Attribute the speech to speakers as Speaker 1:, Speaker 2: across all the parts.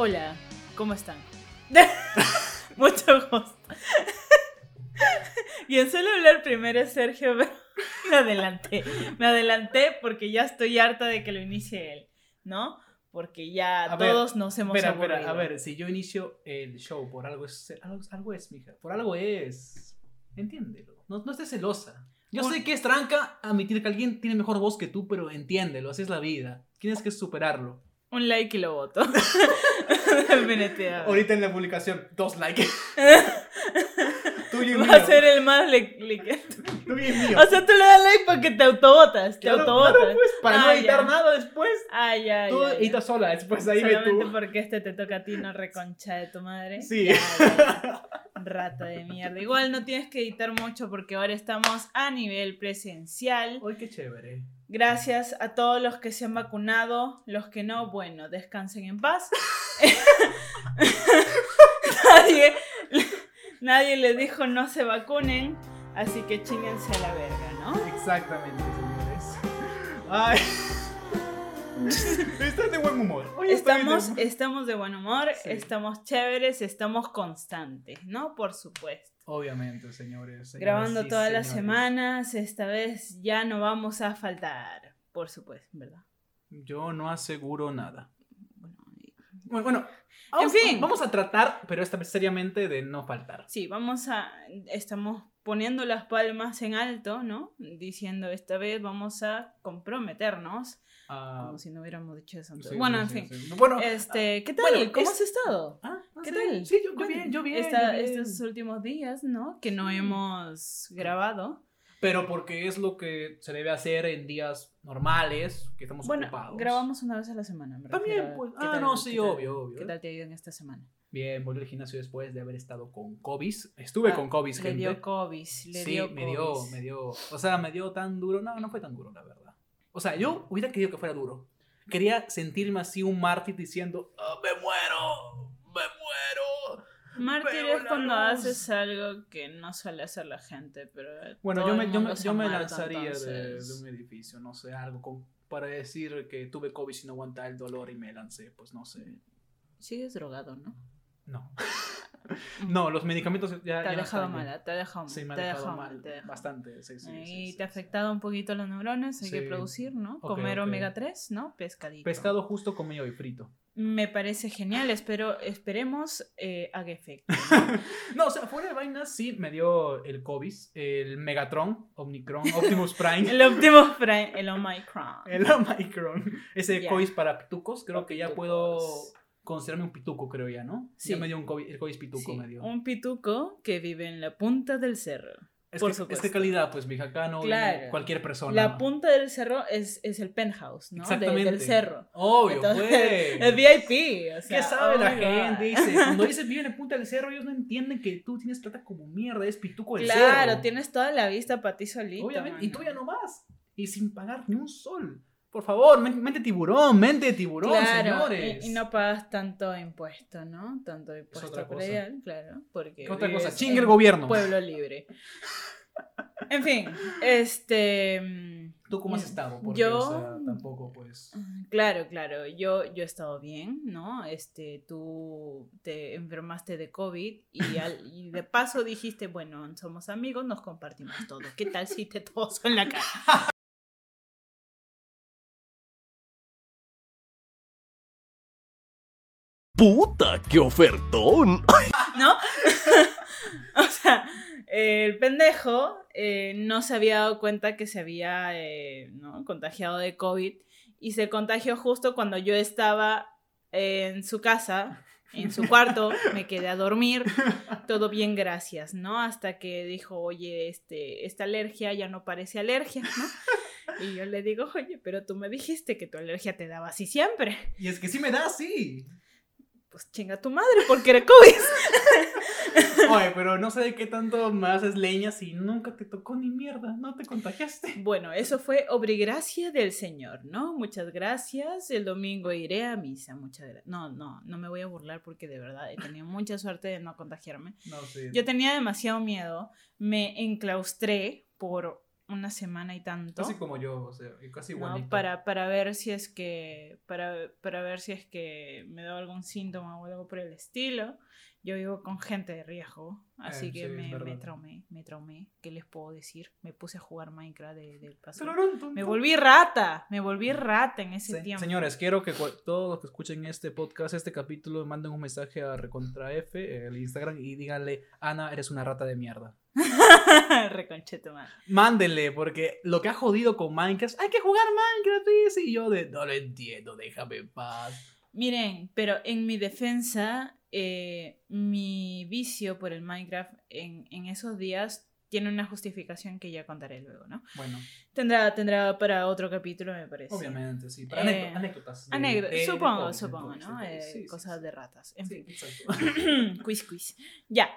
Speaker 1: Hola, ¿cómo están? Mucho gusto. y en suelo hablar primero es Sergio, me adelanté. Me adelanté porque ya estoy harta de que lo inicie él, ¿no? Porque ya
Speaker 2: A ver,
Speaker 1: todos nos hemos
Speaker 2: Espera, espera,
Speaker 1: aburrido.
Speaker 2: a ver, si yo inicio el show por algo es, algo, algo es, mija, por algo es. Entiéndelo, no, no estés celosa. Yo sé que es tranca admitir que alguien tiene mejor voz que tú, pero entiéndelo, así es la vida. Tienes que superarlo.
Speaker 1: Un like y lo voto.
Speaker 2: Ahorita en la publicación, dos likes. Tuyo y mío.
Speaker 1: Va a ser el más le- le-
Speaker 2: Tuyo y mío.
Speaker 1: O sea, tú le das like porque te autobotas. Te
Speaker 2: Claro,
Speaker 1: autobotas.
Speaker 2: claro, pues, para no
Speaker 1: Ah,
Speaker 2: editar
Speaker 1: ya.
Speaker 2: nada después.
Speaker 1: Ah, ya,
Speaker 2: Tú
Speaker 1: ya, ya.
Speaker 2: editas sola, después ahí ve
Speaker 1: Solamente
Speaker 2: tú.
Speaker 1: porque este te toca a ti, no reconcha de tu madre.
Speaker 2: Sí.
Speaker 1: Rata de mierda. Igual no tienes que editar mucho porque ahora estamos a nivel presencial.
Speaker 2: Ay, qué chévere.
Speaker 1: Gracias a todos los que se han vacunado. Los que no, bueno, descansen en paz. nadie, nadie les dijo no se vacunen. Así que chinguense a la verga, ¿no?
Speaker 2: Exactamente, señores. Ay. Estás de buen humor. Hoy estoy de-
Speaker 1: Estamos, estamos de buen humor,
Speaker 2: Sí.
Speaker 1: estamos chéveres, estamos constantes, ¿no? Por supuesto.
Speaker 2: Obviamente, señores.
Speaker 1: Grabando todas las semanas, esta vez ya no vamos a faltar, por supuesto, ¿verdad?
Speaker 2: Yo no aseguro nada.
Speaker 1: Bueno.
Speaker 2: Vamos,
Speaker 1: fin.
Speaker 2: Vamos a tratar, pero esta vez seriamente, de no faltar.
Speaker 1: sí, vamos a, estamos poniendo las palmas en alto, ¿no? Diciendo esta vez vamos a comprometernos,
Speaker 2: Ah,
Speaker 1: como si no hubiéramos dicho eso antes.
Speaker 2: sí,
Speaker 1: bueno,
Speaker 2: sí,
Speaker 1: en fin.
Speaker 2: sí. Bueno,
Speaker 1: Este, ¿qué tal?
Speaker 2: bueno,
Speaker 1: ¿Cómo
Speaker 2: es-
Speaker 1: has estado?
Speaker 2: ah,
Speaker 1: ¿Qué tal?
Speaker 2: Sí, yo, yo bien, yo bien.
Speaker 1: esta-
Speaker 2: yo bien.
Speaker 1: Estos últimos días, ¿no? Que no hemos grabado.
Speaker 2: Pero porque es lo que se debe hacer en días normales, que estamos
Speaker 1: Bueno,
Speaker 2: ocupados.
Speaker 1: grabamos una vez a la semana. me
Speaker 2: También, pues.
Speaker 1: qué
Speaker 2: Ah,
Speaker 1: tal-
Speaker 2: no, sí,
Speaker 1: tal-
Speaker 2: obvio, obvio.
Speaker 1: ¿Qué tal te ha ido en esta semana?
Speaker 2: Bien, volví al gimnasio después de haber estado con COVID. Estuve
Speaker 1: Ah,
Speaker 2: con COVID,
Speaker 1: Le
Speaker 2: gente.
Speaker 1: dio COVID. Le
Speaker 2: sí,
Speaker 1: dio
Speaker 2: me dio, me dio. O sea, me dio tan duro. No, no fue tan duro, la verdad. O sea, yo hubiera querido que fuera duro. Quería sentirme así un mártir diciendo, "Ah, me muero.
Speaker 1: Mártir es cuando haces algo que no suele hacer la gente, pero.
Speaker 2: Bueno, yo me, yo me, yo me lanzaría de, de un edificio, no sé, algo con- para decir que tuve COVID y no aguantaba el dolor y me lancé, pues no sé.
Speaker 1: Sigues drogado, ¿no?
Speaker 2: No. no, los medicamentos ya.
Speaker 1: Te ha dejado
Speaker 2: están bien.
Speaker 1: mal, te ha dejado mal.
Speaker 2: Sí, me ha dejado
Speaker 1: dejado
Speaker 2: mal. Bastante, sí, sí. Sí,
Speaker 1: te ha
Speaker 2: sí.
Speaker 1: afectado un poquito los neuronas, hay que producir, ¿no? Comer omega 3, ¿no? Pescadito.
Speaker 2: Pescado justo comido y frito.
Speaker 1: Me parece genial, espero, esperemos eh, haga efecto.
Speaker 2: No, o sea, fuera de vainas sí me dio el COVID, el Megatron, Omnicron, Optimus Prime,
Speaker 1: el Optimus Prime, el Omicron.
Speaker 2: el Omicron, ese
Speaker 1: Ya.
Speaker 2: COVID para pitucos, creo que ya puedo considerarme un pituco, creo ya, ¿no?
Speaker 1: Sí.
Speaker 2: Ya me dio un COVID, el COVID pituco
Speaker 1: Sí,
Speaker 2: me dio.
Speaker 1: un pituco que vive en la punta del cerro.
Speaker 2: es,
Speaker 1: por
Speaker 2: que, es
Speaker 1: supuesto.
Speaker 2: que calidad, pues, mija, acá no
Speaker 1: Claro.
Speaker 2: cualquier persona.
Speaker 1: La punta del cerro es, es el penthouse, ¿no? De-
Speaker 2: Exactamente.
Speaker 1: del cerro.
Speaker 2: Obvio,
Speaker 1: Entonces,
Speaker 2: pues.
Speaker 1: El VIP, o sea,
Speaker 2: ¿Qué sabe la
Speaker 1: oh my
Speaker 2: gente? Dice, cuando dice vive en punta del cerro, ellos no entienden que tú tienes plata como mierda, es pituco del cerro.
Speaker 1: Claro, tienes toda la vista para ti solito.
Speaker 2: Obviamente, y tú ya no vas. Y sin pagar ni un sol. Por favor, men- mente tiburón, mente tiburón,
Speaker 1: Claro,
Speaker 2: señores.
Speaker 1: y, y no pagas tanto impuesto, ¿no? Tanto impuesto
Speaker 2: otra cosa.
Speaker 1: predial, claro, porque
Speaker 2: ¿Qué otra cosa? Chingue el gobierno.
Speaker 1: Pueblo libre. En fin, este mm,
Speaker 2: ¿Tú cómo has estado? Porque,
Speaker 1: Yo-
Speaker 2: o sea, tampoco, pues...
Speaker 1: Claro, claro, yo, yo he estado bien, ¿no? Este, tú te enfermaste de COVID y, al- y de paso dijiste, bueno, somos amigos, nos compartimos todo. ¿Qué tal si te toso en la cara?
Speaker 3: ¡Puta, qué ofertón!
Speaker 1: ¿No? o sea, el pendejo eh, no se había dado cuenta que se había eh, ¿no? contagiado de COVID y se contagió justo cuando yo estaba en su casa, en su cuarto, me quedé a dormir, todo bien, gracias, ¿no? Hasta que dijo, oye, este, esta alergia ya no parece alergia, ¿no? Y yo le digo, oye, pero tú me dijiste que tu alergia te daba así siempre.
Speaker 2: Y es que sí me da, sí.
Speaker 1: Pues chinga tu madre porque era COVID.
Speaker 2: Oye, pero no sé de qué tanto me haces leña si nunca te tocó ni mierda, no te contagiaste.
Speaker 1: Bueno, eso fue obrigracia del Señor, ¿no? Muchas gracias. El domingo iré a misa. Muchas gracias. No, no, no me voy a burlar porque de verdad he tenido mucha suerte de no contagiarme.
Speaker 2: No sé.
Speaker 1: Yo tenía demasiado miedo. Me enclaustré por una semana y tanto.
Speaker 2: Casi como yo, o sea, casi
Speaker 1: ¿no?
Speaker 2: igualito.
Speaker 1: Para, para ver si es que para, para ver si es que me da algún síntoma o algo por el estilo. Yo vivo con gente de riesgo, así
Speaker 2: Eh,
Speaker 1: que
Speaker 2: sí,
Speaker 1: me, me traumé, me traumé. ¿Qué les puedo decir? Me puse a jugar Minecraft de, del.
Speaker 2: Tararán, tum,
Speaker 1: Me volví rata, me volví rata en ese
Speaker 2: Se-
Speaker 1: tiempo.
Speaker 2: Señores, quiero que todos los que escuchen este podcast, este capítulo, manden un mensaje a Recontra F, el Instagram, y díganle, Ana, eres una rata de mierda.
Speaker 1: Reconcheto, man.
Speaker 2: Mándenle, porque lo que ha jodido con Minecraft, hay que jugar Minecraft, dice, y yo de, no lo entiendo, déjame en paz.
Speaker 1: Miren, pero en mi defensa, eh, mi vicio por el Minecraft en, en esos días tiene una justificación que ya contaré luego, ¿no?
Speaker 2: Bueno,
Speaker 1: Tendrá, tendrá para otro capítulo, me parece.
Speaker 2: obviamente, sí, para
Speaker 1: Eh,
Speaker 2: anécdo- anécdotas. de-
Speaker 1: Anécdota,
Speaker 2: de- de
Speaker 1: supongo,
Speaker 2: COVID,
Speaker 1: supongo, ¿no?
Speaker 2: sí,
Speaker 1: Eh,
Speaker 2: sí,
Speaker 1: cosas
Speaker 2: sí.
Speaker 1: de ratas. En fin. quiz, quiz. Ya.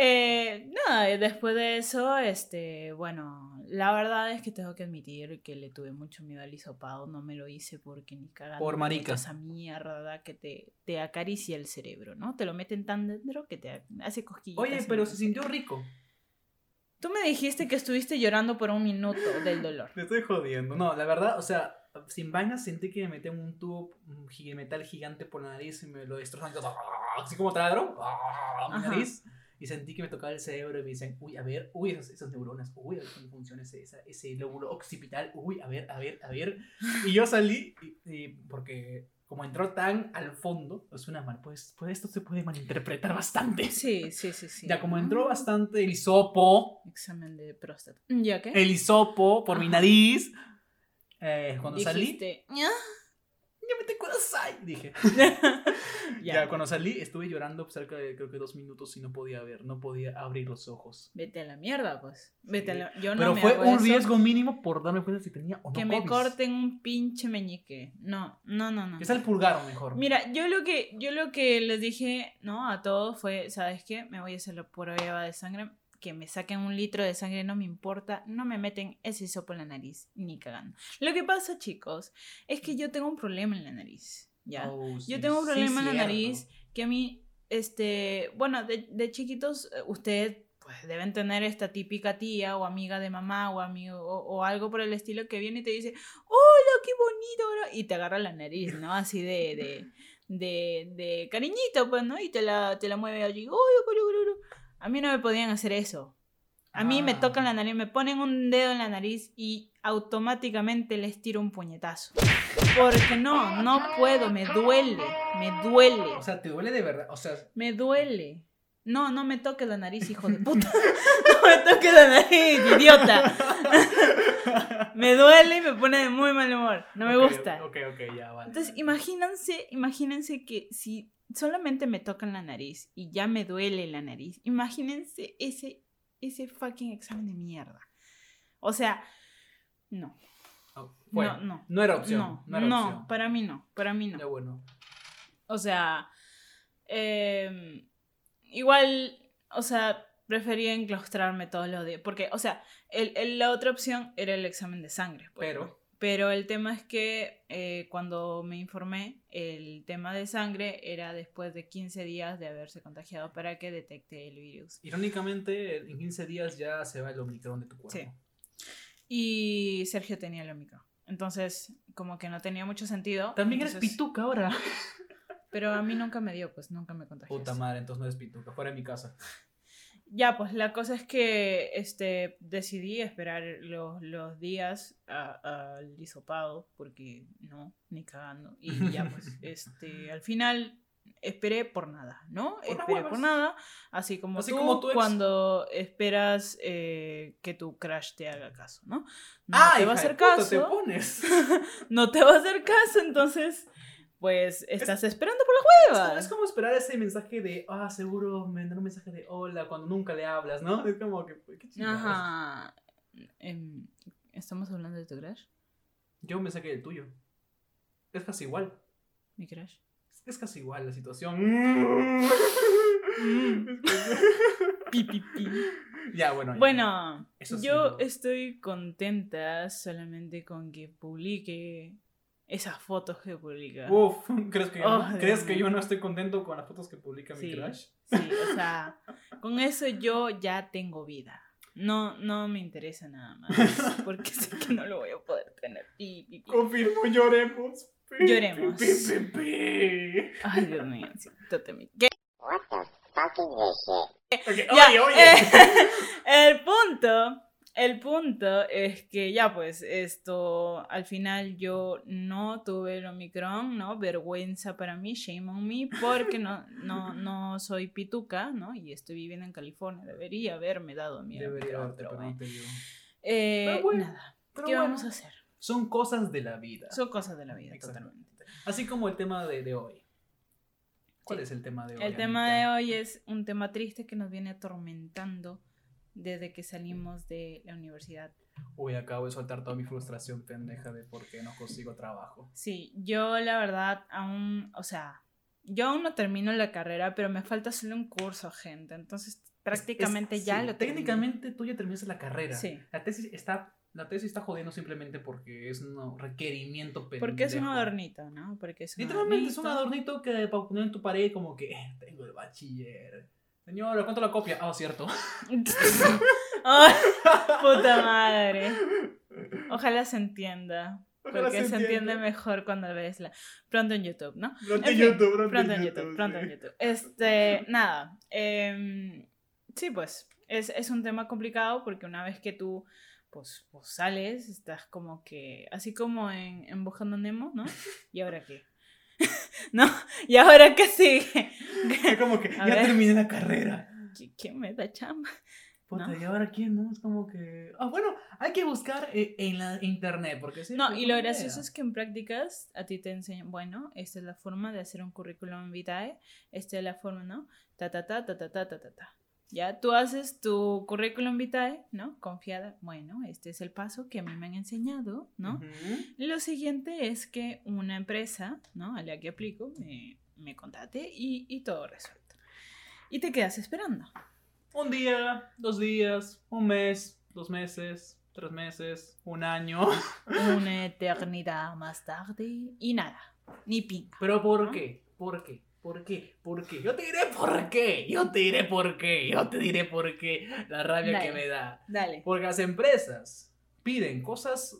Speaker 1: Eh, nada, después de eso, este, bueno, la verdad es que tengo que admitir que le tuve mucho miedo al hisopado, no me lo hice porque ni cagando.
Speaker 2: Por marica.
Speaker 1: Esa mierda que te, te acaricia el cerebro, ¿no? Te lo meten tan dentro que te hace cosquillas.
Speaker 2: Oye, pero se sintió rico.
Speaker 1: Tú me dijiste que estuviste llorando por un minuto del dolor.
Speaker 2: Te estoy jodiendo. No, la verdad, o sea, sin vainas sentí que me metían un tubo gi- metal gigante por la nariz y me lo destrozan. Así como taladro. ¡ah! Mi
Speaker 1: Ajá.
Speaker 2: Y sentí que me tocaba el cerebro y me dicen, uy, a ver, uy, esas, esas neuronas, uy, a ver cómo funciona ese, esa- ese lóbulo occipital, uy, a ver, a ver, a ver. Y yo salí, y, y porque como entró tan al fondo, es una mal, pues, pues esto se puede malinterpretar bastante.
Speaker 1: Sí, sí, sí, sí.
Speaker 2: Ya como entró
Speaker 1: Ah,
Speaker 2: bastante el hisopo,
Speaker 1: Examen de próstata. ¿Ya qué?
Speaker 2: el hisopo por mi nariz, eh, cuando salí,
Speaker 1: Dijiste, "Ah".
Speaker 2: ya me te kudasai", dije.
Speaker 1: ya.
Speaker 2: Ya. cuando salí estuve llorando cerca de creo que dos minutos y no podía ver, no podía abrir los ojos.
Speaker 1: Vete a la mierda, pues. Vete
Speaker 2: Sí.
Speaker 1: a la... Yo no
Speaker 2: Pero
Speaker 1: me
Speaker 2: fue
Speaker 1: hago
Speaker 2: un
Speaker 1: eso.
Speaker 2: riesgo mínimo por darme cuenta si tenía o no
Speaker 1: Que me
Speaker 2: COVID.
Speaker 1: corten un pinche meñique. No, no, no, no.
Speaker 2: Que sea el pulgar o mejor.
Speaker 1: Mira, yo lo que yo lo que les dije, ¿no? A todos fue, ¿sabes qué? Me voy a hacer la prueba de sangre, que me saquen un litro de sangre, no me importa, no me meten ese sopo en la nariz, ni cagando. Lo que pasa, chicos, es que yo tengo un problema en la nariz, ¿ya?
Speaker 2: Oh,
Speaker 1: Yo
Speaker 2: sí,
Speaker 1: tengo un
Speaker 2: sí,
Speaker 1: problema en la
Speaker 2: cierto.
Speaker 1: nariz que a mí, este, bueno, de, de chiquitos, eh, ustedes pues deben tener esta típica tía o amiga de mamá o amigo o, o algo por el estilo que viene y te dice, hola, qué bonito, ¿no?", y te agarra la nariz, ¿no? Así de, de, de, de cariñito, pues, ¿no? Y te la, te la mueve allí, "Uy, uy, uy, uy". A mí no me podían hacer eso. A mí me
Speaker 2: Ah.
Speaker 1: tocan la nariz, me ponen un dedo en la nariz y automáticamente les tiro un puñetazo. Porque no, no puedo, me duele, me duele,
Speaker 2: O sea, te duele de verdad. O sea,
Speaker 1: me duele. No, no me toques la nariz, hijo de puta. No me toques la nariz, idiota. Me duele y me pone de muy mal humor. No me gusta.
Speaker 2: Ok, ok, ya vale.
Speaker 1: Entonces, imagínense, imagínense que si solamente me tocan la nariz y ya me duele la nariz, imagínense ese, ese fucking examen de mierda. O sea, no.
Speaker 2: Oh.
Speaker 1: No, no.
Speaker 2: No era opción.
Speaker 1: No,
Speaker 2: No, era
Speaker 1: no,
Speaker 2: opción.
Speaker 1: para mí no, para mí no.
Speaker 2: Ya bueno.
Speaker 1: O sea, em, igual, o sea, prefería enclaustrarme todos los días. Porque, o sea, el, el- la otra opción era el examen de sangre.
Speaker 2: Pero-.
Speaker 1: Pero el tema es que eh, cuando me informé, el tema de sangre era después de 15 días de haberse contagiado para que detecte el virus.
Speaker 2: Irónicamente, en 15 días ya se va el Omicron de tu cuerpo.
Speaker 1: Sí. Y Sergio tenía el Omicron. Entonces, como que no tenía mucho sentido.
Speaker 2: También eres
Speaker 1: Entonces-
Speaker 2: pituca ahora.
Speaker 1: Pero a mí nunca me dio, pues nunca me contagió.
Speaker 2: Puta madre, entonces no eres pituca. Fuera de mi casa.
Speaker 1: Ya, pues la cosa es que este, decidí esperar los, los días al hisopado, porque no, ni cagando. Y ya, pues, este, al final esperé por nada, ¿no?
Speaker 2: Por
Speaker 1: esperé por nada, así como
Speaker 2: Así
Speaker 1: tú
Speaker 2: como tu ex.
Speaker 1: cuando esperas eh, que tu crush te haga caso, ¿no? No
Speaker 2: ah,
Speaker 1: te va a hacer
Speaker 2: puta,
Speaker 1: caso,
Speaker 2: te pones.
Speaker 1: no te va a hacer caso, entonces, pues, estás esperando por
Speaker 2: como,
Speaker 1: huevas.
Speaker 2: es como esperar ese mensaje de, ah, seguro me dan un mensaje de hola cuando nunca le hablas, ¿no? Es como que, pues, qué chingados.
Speaker 1: Ajá. ¿Estamos hablando de tu crush?
Speaker 2: Yo me saqué del tuyo. Es casi igual.
Speaker 1: ¿Mi crush?
Speaker 2: es casi igual la situación.
Speaker 1: Pi, pi, pi.
Speaker 2: ya, bueno. ya.
Speaker 1: Bueno,
Speaker 2: Eso ha
Speaker 1: yo estoy contenta solamente con que publique esas fotos que publica.
Speaker 2: Uf, ¿crees que, yo
Speaker 1: Oh,
Speaker 2: no,
Speaker 1: Dios
Speaker 2: ¿crees que yo no estoy contento con las fotos que publica mi
Speaker 1: Sí.
Speaker 2: crush?
Speaker 1: Sí, o sea, con eso yo ya tengo vida. No, no me interesa nada más, porque sé que no lo voy a poder tener. Pi, pi, pi.
Speaker 2: Confirmo, lloremos. Pi,
Speaker 1: Lloremos.
Speaker 2: pi, pi, pi, pi.
Speaker 1: Ay, Dios mío, mi- ¿Qué?
Speaker 2: Ok,
Speaker 1: Ya,
Speaker 2: Oye, oye.
Speaker 1: eh, el punto, el punto es que ya pues esto, al final yo no tuve el Omicron, ¿no? Vergüenza para mí, shame on me, porque no, no, no soy pituca, ¿no? Y estoy viviendo en California, debería haberme dado mi
Speaker 2: Debería
Speaker 1: Omicron,
Speaker 2: haberte,
Speaker 1: pero bueno. Eh,
Speaker 2: Pero bueno,
Speaker 1: nada,
Speaker 2: Pero
Speaker 1: ¿qué
Speaker 2: bueno,
Speaker 1: vamos a hacer?
Speaker 2: Son cosas de la vida.
Speaker 1: Son cosas de la vida, totalmente.
Speaker 2: Así como el tema de, de hoy. ¿Cuál
Speaker 1: Sí.
Speaker 2: es el tema de hoy?
Speaker 1: El tema de
Speaker 2: Anita?
Speaker 1: hoy es un tema triste que nos viene atormentando desde que salimos de la universidad.
Speaker 2: Uy, acabo de soltar toda mi frustración pendeja de por qué no consigo trabajo.
Speaker 1: Sí, yo la verdad aún, o sea, yo aún no termino la carrera, pero me falta solo un curso, gente. Entonces, prácticamente
Speaker 2: Es-
Speaker 1: ya
Speaker 2: sí,
Speaker 1: lo.
Speaker 2: Técnicamente tú ya terminaste la carrera.
Speaker 1: Sí.
Speaker 2: La tesis está, la tesis está jodiendo simplemente porque es un requerimiento pendejo.
Speaker 1: Porque es un adornito, ¿no? Porque es un
Speaker 2: Literalmente es un
Speaker 1: adornito.
Speaker 2: adornito que para poner en tu pared como que eh, tengo el bachiller. Señora, ¿cuánto la copia? Ah, cierto.
Speaker 1: Puta madre. Ojalá se entienda.
Speaker 2: Ojalá
Speaker 1: Porque
Speaker 2: se
Speaker 1: se, entiende mejor cuando ves la. Pronto en YouTube, ¿no?
Speaker 2: Pronto
Speaker 1: En fin,
Speaker 2: YouTube, pronto,
Speaker 1: Pronto
Speaker 2: en YouTube.
Speaker 1: YouTube, pronto en. YouTube. Este, nada. em, sí, pues, es, es un tema complicado porque una vez que tú, pues, pues sales, estás como que, así como en, en Buscando Nemo, ¿no? ¿Y ahora qué? ¿No? ¿Y ahora qué sigue?
Speaker 2: Es como que
Speaker 1: A
Speaker 2: ya
Speaker 1: ver.
Speaker 2: terminé la carrera.
Speaker 1: ¿Qui- ¿Quién me da chamba?
Speaker 2: Puta,
Speaker 1: ¿No?
Speaker 2: ¿y ahora quién? No? Es como que... Ah, bueno, hay que buscar eh, en la internet, porque sí.
Speaker 1: No, y lo gracioso es que en prácticas a ti te enseñan, bueno, esta es la forma de hacer un currículum vitae, esta es la forma, ¿no? Ta, ta, ta, ta, ta, ta, ta, ta, ta. Ya tú haces tu currículum vitae, ¿no? Confiada, bueno, este es el paso que a mí me han enseñado, ¿no?
Speaker 2: Ujú.
Speaker 1: Lo siguiente es que una empresa, ¿no? A la que aplico, me, me contate y, y todo resuelto. Y te quedas esperando.
Speaker 2: Un día, dos días, un mes, dos meses, tres meses, un año.
Speaker 1: Una eternidad más tarde y nada, ni pinga.
Speaker 2: Pero ¿por
Speaker 1: ¿No?
Speaker 2: qué? ¿Por qué? ¿Por qué? ¿Por qué? Yo te diré por qué. Yo te diré por qué. Yo te diré por qué. La rabia que me da.
Speaker 1: Dale.
Speaker 2: Porque las empresas piden cosas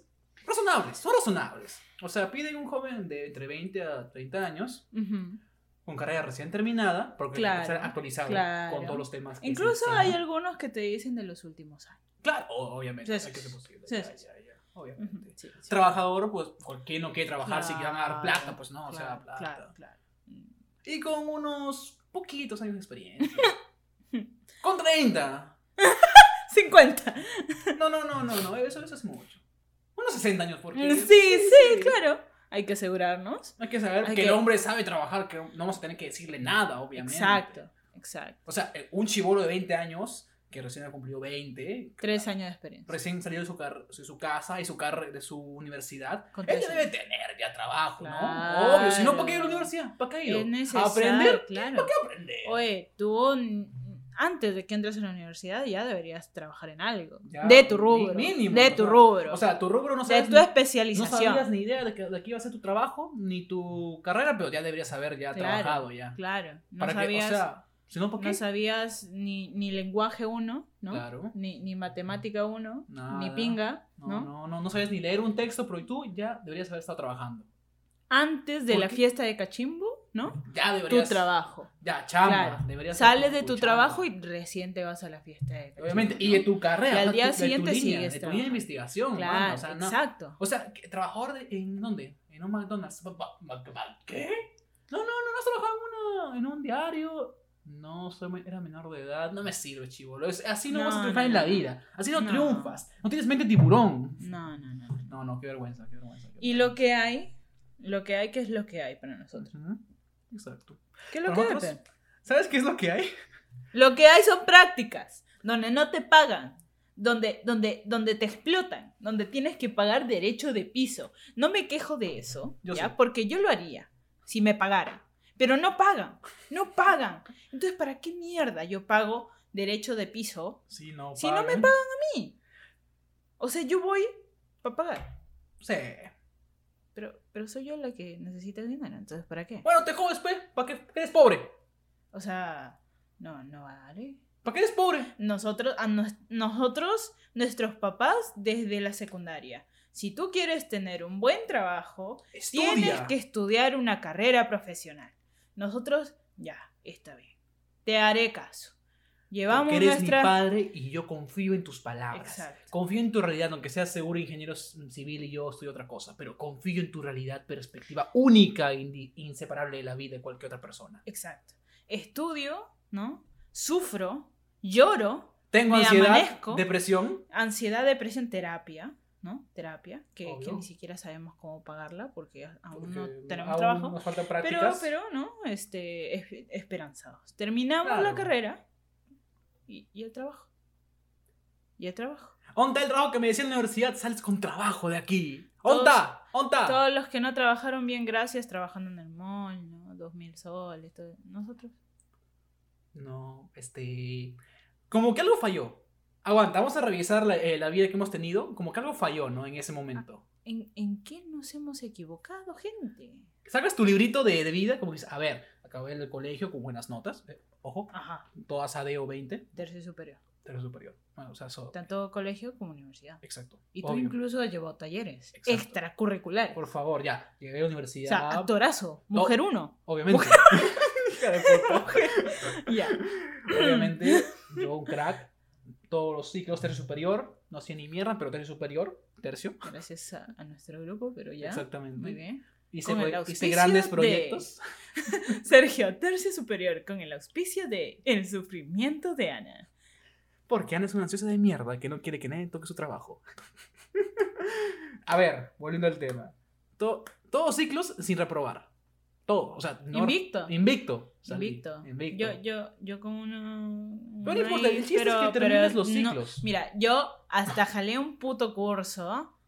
Speaker 2: razonables, son razonables. O sea, piden un joven de entre 20 a 30 años,
Speaker 1: Ujú.
Speaker 2: con carrera recién terminada, porque
Speaker 1: Claro,
Speaker 2: ser actualizado
Speaker 1: claro.
Speaker 2: con todos los temas. que
Speaker 1: Incluso hay algunos que te dicen de los últimos años.
Speaker 2: Claro, obviamente.
Speaker 1: Sí,
Speaker 2: hay que ser posible.
Speaker 1: sí,
Speaker 2: ya, ya, obviamente. Trabajador, pues, ¿por qué no quiere trabajar si
Speaker 1: Claro,
Speaker 2: van a dar plata? Pues no, o sea, plata.
Speaker 1: Claro, claro.
Speaker 2: Y con unos poquitos años de experiencia. con 30.
Speaker 1: 50.
Speaker 2: No, no, no, no, no, eso, eso es mucho. Unos 60 años, porque.
Speaker 1: Mm, Sí, sí, claro. Hay que asegurarnos.
Speaker 2: Hay que saber
Speaker 1: Hay
Speaker 2: que,
Speaker 1: que-
Speaker 2: el hombre sabe trabajar, que no vamos a tener que decirle nada, obviamente.
Speaker 1: Exacto, exacto.
Speaker 2: O sea, eh, un chivolo de 20 años, que recién ha cumplido 20,
Speaker 1: Tres años de experiencia.
Speaker 2: recién salió de su, car- de su casa y su de su universidad,
Speaker 1: años.
Speaker 2: debe tener ya trabajo, ¿no? Obvio, si no, ¿para qué ir a la universidad? ¿Para qué ir?
Speaker 1: Es necesario,
Speaker 2: ¿Aprender?
Speaker 1: claro.
Speaker 2: ¿Para qué aprender?
Speaker 1: Oye, tú antes de que entres a la universidad ya deberías trabajar en algo.
Speaker 2: Ya,
Speaker 1: de tu rubro.
Speaker 2: mínimo,
Speaker 1: de tu rubro.
Speaker 2: O sea, tu rubro no
Speaker 1: de
Speaker 2: sabes
Speaker 1: tu
Speaker 2: ni- No
Speaker 1: especialización.
Speaker 2: sabías ni idea de que, de que iba a ser tu trabajo, ni tu carrera, pero ya deberías haber ya
Speaker 1: Claro,
Speaker 2: trabajado ya.
Speaker 1: Claro. No sabías,
Speaker 2: O sea, no,
Speaker 1: sabías ni, ni lenguaje uno, ¿no?
Speaker 2: Claro.
Speaker 1: Ni, ni matemática uno, ni
Speaker 2: Nada.
Speaker 1: pinga,
Speaker 2: No,
Speaker 1: ¿no?
Speaker 2: no, no, no sabías ni leer un texto, pero tú ya deberías haber estado trabajando.
Speaker 1: Antes de
Speaker 2: ¿Por
Speaker 1: la
Speaker 2: qué?
Speaker 1: fiesta de cachimbo, ¿no?
Speaker 2: Ya
Speaker 1: Tu
Speaker 2: deberías.
Speaker 1: trabajo.
Speaker 2: Ya, chamba.
Speaker 1: Claro.
Speaker 2: Deberías
Speaker 1: Sales de tu trabajo y recién te vas a la fiesta de cachimbo.
Speaker 2: Obviamente, y
Speaker 1: ¿no?
Speaker 2: de tu carrera.
Speaker 1: Y al día
Speaker 2: tu- de tu
Speaker 1: siguiente
Speaker 2: línea,
Speaker 1: sigues
Speaker 2: De tu línea de investigación, mano,
Speaker 1: Claro,
Speaker 2: o sea, no-
Speaker 1: exacto.
Speaker 2: O sea, trabajador de, ¿en dónde? En un McDonald's. ¿Qué? No, no, no, no has trabajado en, una, en un diario. No, soy, era menor de edad. No me sirve, chivolo. Así no,
Speaker 1: No,
Speaker 2: vas a
Speaker 1: no,
Speaker 2: triunfar en
Speaker 1: no.
Speaker 2: la vida. Así no,
Speaker 1: No.
Speaker 2: triunfas. No tienes mente tiburón.
Speaker 1: No, no, no. no.
Speaker 2: No, qué vergüenza, qué vergüenza. qué
Speaker 1: Y lo que hay, lo que hay, ¿qué es lo que hay para nosotros?
Speaker 2: Exacto.
Speaker 1: ¿Qué es lo
Speaker 2: Para
Speaker 1: que hay?
Speaker 2: ¿Sabes qué es lo que hay?
Speaker 1: Lo que hay son prácticas, donde no te pagan, donde, donde, donde te explotan, donde tienes que pagar derecho de piso. No me quejo de eso,
Speaker 2: Yo
Speaker 1: ¿ya? Porque yo lo haría, si me pagaran. Pero no pagan, no pagan. Entonces, ¿para qué mierda yo pago derecho de piso
Speaker 2: no.
Speaker 1: si no me
Speaker 2: pagan.
Speaker 1: a mí? O sea, yo voy para pagar.
Speaker 2: Sí.
Speaker 1: Pero, pero soy yo la que necesita el dinero, entonces ¿para qué?
Speaker 2: Bueno, te jodes, pues. ¿Para qué eres pobre?
Speaker 1: O sea, no, no vale.
Speaker 2: ¿Para qué eres pobre?
Speaker 1: Nosotros, a nos- nosotros, nuestros papás, desde la secundaria. Si tú quieres tener un buen trabajo, tienes que estudiar una carrera profesional. Nosotros, ya, está bien. Te haré caso. Llevamos
Speaker 2: Porque eres
Speaker 1: nuestra...
Speaker 2: mi padre y yo confío en tus palabras.
Speaker 1: Exacto.
Speaker 2: Confío en tu realidad, aunque seas seguro ingeniero civil y yo estoy otra cosa, pero confío en tu realidad, perspectiva única e inseparable de la vida de cualquier otra persona.
Speaker 1: Exacto. Estudio, ¿no? Sufro, lloro,
Speaker 2: Tengo ansiedad,
Speaker 1: amanezco.
Speaker 2: depresión.
Speaker 1: ansiedad, depresión, terapia, ¿no? Terapia, que, ni siquiera sabemos cómo pagarla porque aún
Speaker 2: porque
Speaker 1: no tenemos
Speaker 2: aún
Speaker 1: trabajo.
Speaker 2: Nos faltan
Speaker 1: Pero, pero, ¿no? Este, es- esperanzados. Terminamos la carrera y, y el trabajo. Y el trabajo.
Speaker 2: ¿Onta el trabajo que me decía en la universidad? Sales con trabajo de aquí.
Speaker 1: Todos-
Speaker 2: ¿Onta? ¿Onta?
Speaker 1: Todos los que no trabajaron bien, gracias, trabajando en el mall, ¿no? Dos mil soles, todo. Nosotros.
Speaker 2: No, este. Como que algo falló. Aguanta, vamos a revisar la, eh, la vida que hemos tenido. Como que algo falló, ¿no? En ese momento.
Speaker 1: ¿En, en qué nos hemos equivocado, gente?
Speaker 2: Sacas tu librito de, de vida, como dices, a ver, acabé el colegio con buenas notas. eh, ojo,
Speaker 1: Ajá,
Speaker 2: todas AD o 20,
Speaker 1: tercio superior.
Speaker 2: tercero superior. Bueno, o sea, eso.
Speaker 1: Tanto colegio como universidad.
Speaker 2: Exacto.
Speaker 1: Y tú
Speaker 2: obvio.
Speaker 1: incluso llevado talleres
Speaker 2: Exacto.
Speaker 1: extracurriculares.
Speaker 2: Por favor, ya. Llegué a la
Speaker 1: o
Speaker 2: universidad.
Speaker 1: sea, actorazo, mujer uno.
Speaker 2: Obviamente. Hija de puta.
Speaker 1: Ya.
Speaker 2: Obviamente, yo un crack. Todos los ciclos, tercio superior. No hacía ni mierda, pero tercio superior. Tercio.
Speaker 1: Gracias a, a nuestro grupo, pero ya.
Speaker 2: Exactamente.
Speaker 1: Muy bien.
Speaker 2: Hice, hice grandes
Speaker 1: de-
Speaker 2: proyectos.
Speaker 1: Sergio, tercio superior, con el auspicio de El sufrimiento de Ana.
Speaker 2: Porque Ana es una ansiosa de mierda que no quiere que nadie toque su trabajo. A ver, volviendo al tema. To- todos ciclos sin reprobar. Todo. O sea, no-
Speaker 1: Invicto.
Speaker 2: Invicto. salí.
Speaker 1: Invicto.
Speaker 2: Invicto.
Speaker 1: Yo, yo, yo con uno.
Speaker 2: Pero no importa, el chiste es que termines los ciclos.
Speaker 1: mira, yo hasta jalé un puto curso,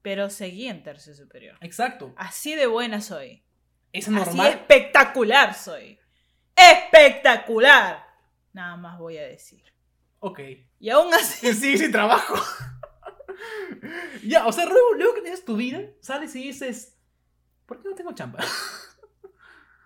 Speaker 1: pero seguí en tercio superior.
Speaker 2: Exacto.
Speaker 1: Así de buena soy.
Speaker 2: Es
Speaker 1: Así
Speaker 2: normal.
Speaker 1: espectacular soy. ¡Espectacular! Nada más voy a decir.
Speaker 2: Ok.
Speaker 1: Y aún así.
Speaker 2: Sí, sin trabajo. ya, o sea, luego, luego que tienes tu vida, sales y dices, ¿por qué no tengo chamba?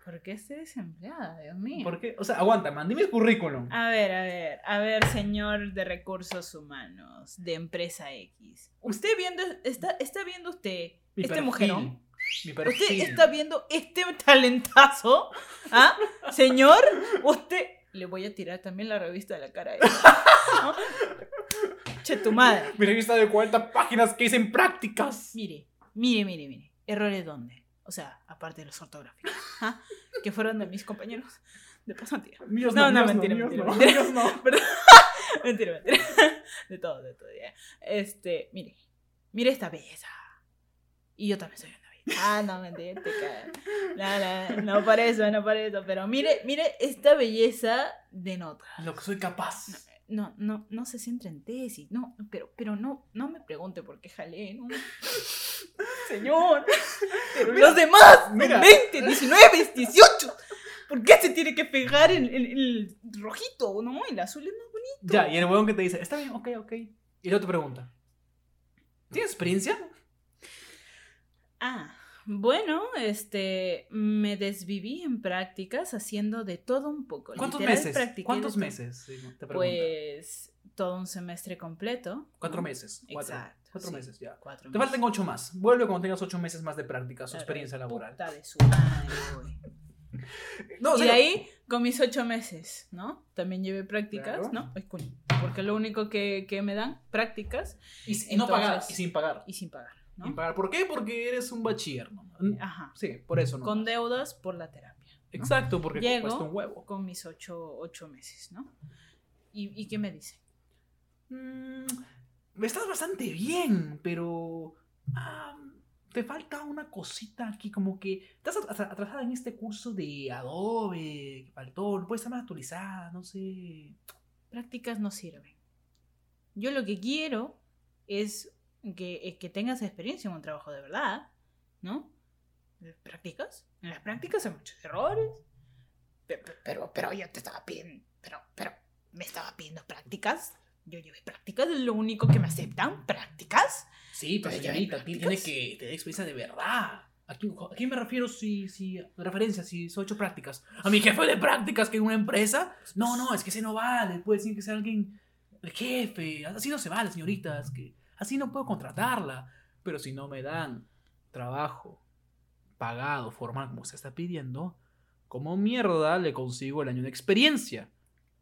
Speaker 1: ¿Por qué estoy desempleada? Dios mío.
Speaker 2: ¿Por qué? O sea, aguanta, man, dime el currículum.
Speaker 1: A ver, a ver, a ver, señor de recursos humanos, de empresa X. Usted viendo, está, está viendo usted,
Speaker 2: Mi
Speaker 1: este
Speaker 2: perfil,
Speaker 1: mujerón.
Speaker 2: Mi.
Speaker 1: Usted está viendo este talentazo, ¿ah? Señor, usted. Le voy a tirar también la revista de la cara. a él, ¿no? Che, tu madre.
Speaker 2: Mi revista de 40 páginas que dicen prácticas.
Speaker 1: Mire, mire, mire, mire. ¿Errores dónde? O sea, aparte de los ortográficos. Que fueron de mis compañeros de pasantía.
Speaker 2: Míos
Speaker 1: No, no,
Speaker 2: míos
Speaker 1: mentira,
Speaker 2: míos
Speaker 1: mentira,
Speaker 2: no,
Speaker 1: mentira.
Speaker 2: no.
Speaker 1: mentira, mentira. De todo, de todo. ya. Este, mire. Mire esta belleza. Y yo también soy una belleza. Ah, no, mentira, te cagas. No, no, no por eso, no por eso. Pero mire, mire esta belleza de nota.
Speaker 2: Lo que soy capaz.
Speaker 1: No, no, no se centra en tesis. No, pero, pero no, no me pregunte por qué jalé, ¿no? Señor. Pero
Speaker 2: Mira,
Speaker 1: los demás,
Speaker 2: mira.
Speaker 1: 20, 19, 18. ¿Por qué se tiene que pegar en- en el rojito, no? El azul es más bonito.
Speaker 2: Ya, y el huevón que te dice, está bien, ok, ok. Y luego te pregunta, ¿tienes experiencia?
Speaker 1: Ah, bueno, este, me desviví en prácticas haciendo de todo un poco.
Speaker 2: ¿Cuántos
Speaker 1: Literal,
Speaker 2: meses? ¿Cuántos meses? Sí, te pregunta.
Speaker 1: Pues todo un semestre completo.
Speaker 2: Cuatro
Speaker 1: ¿no?
Speaker 2: meses. Cuatro,
Speaker 1: Exacto,
Speaker 2: cuatro
Speaker 1: sí.
Speaker 2: meses ya.
Speaker 1: Cuatro
Speaker 2: Te
Speaker 1: meses.
Speaker 2: faltan ocho más. Vuelve cuando tengas ocho meses más de práctica, su experiencia laboral.
Speaker 1: Puta de su madre.
Speaker 2: No,
Speaker 1: y ahí, con mis ocho meses, ¿no? También llevé prácticas,
Speaker 2: Claro.
Speaker 1: ¿no? Porque lo único que, que me dan, prácticas
Speaker 2: y, y no pagar,
Speaker 1: entonces-
Speaker 2: y sin pagar.
Speaker 1: y sin pagar, ¿no?
Speaker 2: ¿Por qué? Porque eres un bachiller, ¿no?
Speaker 1: Ajá.
Speaker 2: Sí, por eso no.
Speaker 1: Con deudas por la terapia. ¿no?
Speaker 2: Exacto, porque
Speaker 1: Llego
Speaker 2: cuesta un huevo.
Speaker 1: con mis ocho, ocho meses, ¿no? ¿Y, y qué me dice?
Speaker 2: Mm, estás bastante bien, pero te falta una cosita aquí, como que estás atra- atrasada en este curso de Adobe, que faltó, puede estar más actualizada, no sé.
Speaker 1: Prácticas no sirven. Yo lo que quiero es que, es que tengas experiencia en un trabajo de verdad, ¿no? prácticas. En las prácticas hay muchos errores. Pero, pero, pero yo te estaba pidiendo, pero, pero, me estaba pidiendo prácticas. Yo llevé prácticas, es lo único que me aceptan, prácticas.
Speaker 2: Sí, pero señorita, tiene que tener experiencia de verdad. ¿A quién, a quién me refiero si, si, referencia, si soy hecho prácticas? ¿A mi jefe de prácticas que en una empresa? No, no, es que ese no vale, puede decir que sea alguien, el jefe, así no se vale, señorita, es que así no puedo contratarla. Pero si no me dan trabajo pagado, formal, como se está pidiendo, ¿cómo mierda le consigo el año de experiencia?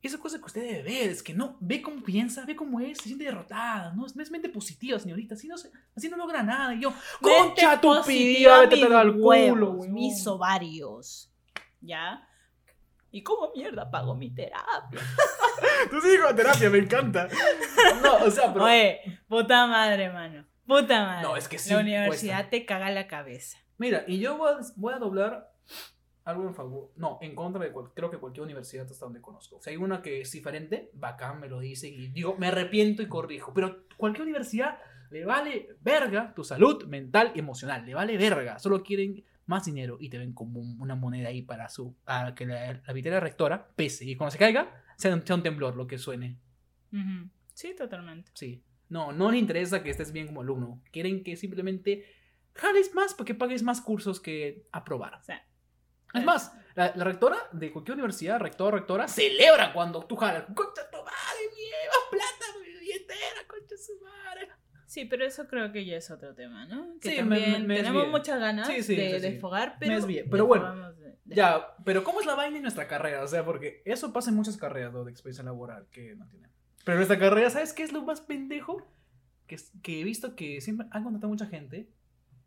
Speaker 2: Esa cosa que usted debe ver, es que no, ve cómo piensa, ve cómo es, se siente derrotada, no, no es mente positiva, señorita, así no, así no logra nada. Y yo, concha tu pilla, vete al culo,
Speaker 1: huevos,
Speaker 2: weón".
Speaker 1: mis ovarios. ¿Ya? ¿Y cómo mierda pago mi terapia?
Speaker 2: Tú sí con terapia, me encanta. No, o sea, pero.
Speaker 1: Oye, puta madre, mano. Puta madre.
Speaker 2: No, es que sí
Speaker 1: La universidad
Speaker 2: cuesta.
Speaker 1: te caga la cabeza.
Speaker 2: Mira, y yo voy a, voy a doblar algo en favor. No, en contra de cual- creo que cualquier universidad hasta donde conozco. Si hay una que es diferente, bacán, me lo dice y digo, me arrepiento y corrijo. Pero cualquier universidad le vale verga tu salud mental y emocional. Le vale verga. Solo quieren más dinero y te ven como un- una moneda ahí para su para que la, la vitera rectora pese y cuando se caiga sea un, sea un temblor lo que suene.
Speaker 1: Sí, totalmente.
Speaker 2: Sí. No, no le interesa que estés bien como alumno. Quieren que simplemente jales más porque pagues más cursos que aprobar.
Speaker 1: Sea,
Speaker 2: Es más, la, la rectora de cualquier universidad, rector, rectora, celebra cuando tú jalas. Concha tu madre, llevas plata mi billetera, concha su madre.
Speaker 1: Sí, pero eso creo que ya es otro tema, ¿no? Que
Speaker 2: Sí,
Speaker 1: también
Speaker 2: me- me
Speaker 1: tenemos
Speaker 2: desvié.
Speaker 1: muchas ganas
Speaker 2: Sí, sí,
Speaker 1: de desfogar, pero.
Speaker 2: pero bueno,
Speaker 1: de-
Speaker 2: Ya, pero ¿cómo es la vaina en nuestra carrera? O sea, porque eso pasa en muchas carreras ¿no? de experiencia laboral que no tienen. Pero en nuestra carrera, ¿sabes qué es lo más pendejo? Que, que he visto que siempre han contratado mucha gente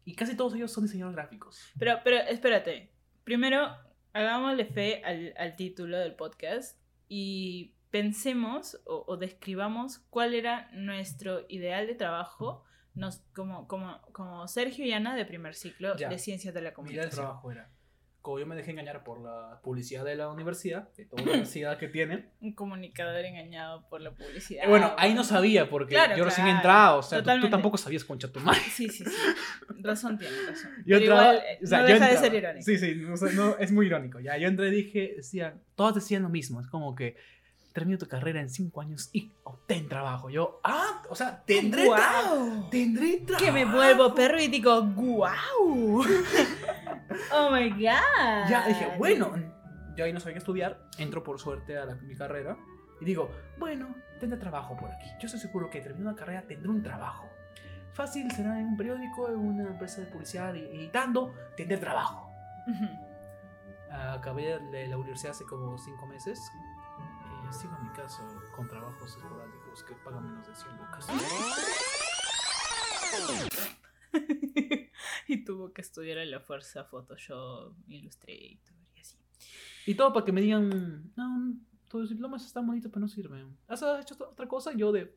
Speaker 2: y casi todos ellos son diseñadores gráficos.
Speaker 1: Pero, pero espérate. Primero, hagámosle fe al, al título del podcast y pensemos o, o describamos cuál era nuestro ideal de trabajo nos, como, como, como Sergio y Ana de primer ciclo
Speaker 2: Ya.
Speaker 1: de Ciencias de la
Speaker 2: Mi idea de
Speaker 1: Comunicación.
Speaker 2: trabajo era, como yo me dejé engañar por la publicidad de la universidad, de toda la universidad que tienen.
Speaker 1: Un comunicador engañado por la publicidad.
Speaker 2: Eh, bueno, ahí no sabía porque
Speaker 1: Claro,
Speaker 2: yo recién
Speaker 1: claro,
Speaker 2: entrado, o sea, tú- tú, tampoco sabías concha tu madre.
Speaker 1: Sí, sí, sí. Razón tiene, razón.
Speaker 2: Yo
Speaker 1: Pero
Speaker 2: entraba,
Speaker 1: igual,
Speaker 2: o sea,
Speaker 1: no
Speaker 2: yo
Speaker 1: deja de
Speaker 2: entraba.
Speaker 1: ser irónico.
Speaker 2: Sí, sí, no, no, es muy irónico. Ya, yo entré y dije, decían, todos decían lo mismo. Es como que termino tu carrera en cinco años y obtén trabajo. Yo, ah, o sea, tendré trabajo.
Speaker 1: ¡Guau!
Speaker 2: Tendré trabajo.
Speaker 1: Que me vuelvo perro y digo, ¡guau! ¡Oh my god!
Speaker 2: Ya dije, bueno, yo ahí no sabía qué estudiar. Entro por suerte a la- mi carrera y digo, bueno, tendré trabajo por aquí. Yo estoy seguro que termino la carrera tendré un trabajo. Fácil será en un periódico, en una empresa de publicidad y- editando, tendré trabajo.
Speaker 1: Ujú.
Speaker 2: Acabé de la universidad hace como 5 meses. Sigo en mi casa con trabajos esporádicos que pagan menos de 100 lucas.
Speaker 1: y tuvo que estudiar a la fuerza Photoshop, Illustrator y así.
Speaker 2: Y todo para que me digan, no, tus diplomas están bonitos pero no sirven. ¿Has hecho otra cosa? Yo de,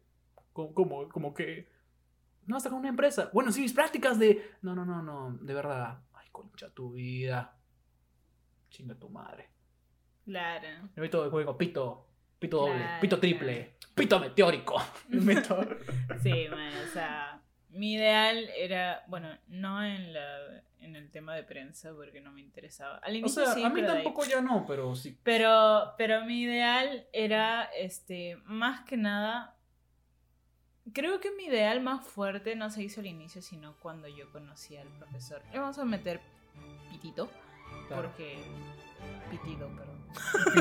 Speaker 2: como, como, como que, no, hasta con una empresa. Bueno, sí, mis prácticas de, no, no, no, no, de verdad. Ay, concha tu vida. Chinga tu madre.
Speaker 1: Claro.
Speaker 2: Me meto de juego, pito, pito doble,
Speaker 1: Claro,
Speaker 2: pito triple, pito meteórico.
Speaker 1: Sí, bueno, o sea, mi ideal era, bueno, no en la en el tema de prensa porque no me interesaba. Al
Speaker 2: O
Speaker 1: inicio
Speaker 2: sea,
Speaker 1: sí,
Speaker 2: a mí tampoco ya no, pero sí.
Speaker 1: Pero, pero mi ideal era, este, más que nada, creo que mi ideal más fuerte no se hizo al inicio, sino cuando yo conocí al profesor. Le vamos a meter pitito,
Speaker 2: Claro.
Speaker 1: porque... Pitido, perdón.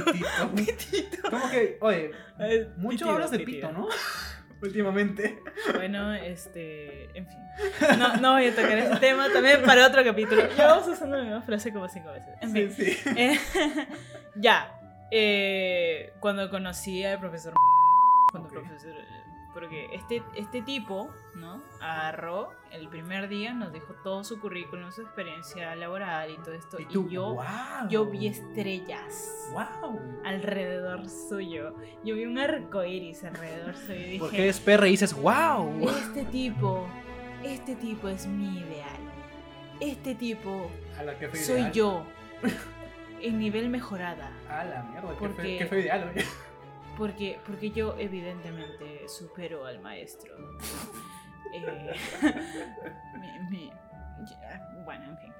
Speaker 2: Pitito.
Speaker 1: Pitito.
Speaker 2: Como que, oye,
Speaker 1: Eh,
Speaker 2: mucho
Speaker 1: pitido,
Speaker 2: hablas de
Speaker 1: pitido.
Speaker 2: pito, ¿no? Últimamente.
Speaker 1: Bueno, este, en fin. No, no voy a tocar ese tema también para otro capítulo. Llevamos usando la misma frase como cinco veces. En fin.
Speaker 2: Sí, sí.
Speaker 1: Eh, ya. eh, cuando conocí al profesor. Cuando profesor. Porque este, este tipo, ¿no? Agarró el primer día, nos dejó todo su currículum, su experiencia laboral y todo esto. Y,
Speaker 2: tú,
Speaker 1: yo,
Speaker 2: wow.
Speaker 1: yo vi estrellas
Speaker 2: Wow.
Speaker 1: alrededor suyo. Yo vi un arco iris alrededor suyo. Y dije,
Speaker 2: Porque eres perra y dices, wow.
Speaker 1: este tipo, este tipo es mi ideal. Este tipo
Speaker 2: A la que fue
Speaker 1: soy
Speaker 2: ideal.
Speaker 1: yo. En nivel mejorada.
Speaker 2: A la mierda, qué
Speaker 1: Porque-
Speaker 2: fue, qué fue ideal, oye.
Speaker 1: Porque, porque yo evidentemente supero al maestro. Eh, mi- mi- ya, Bueno, en fin.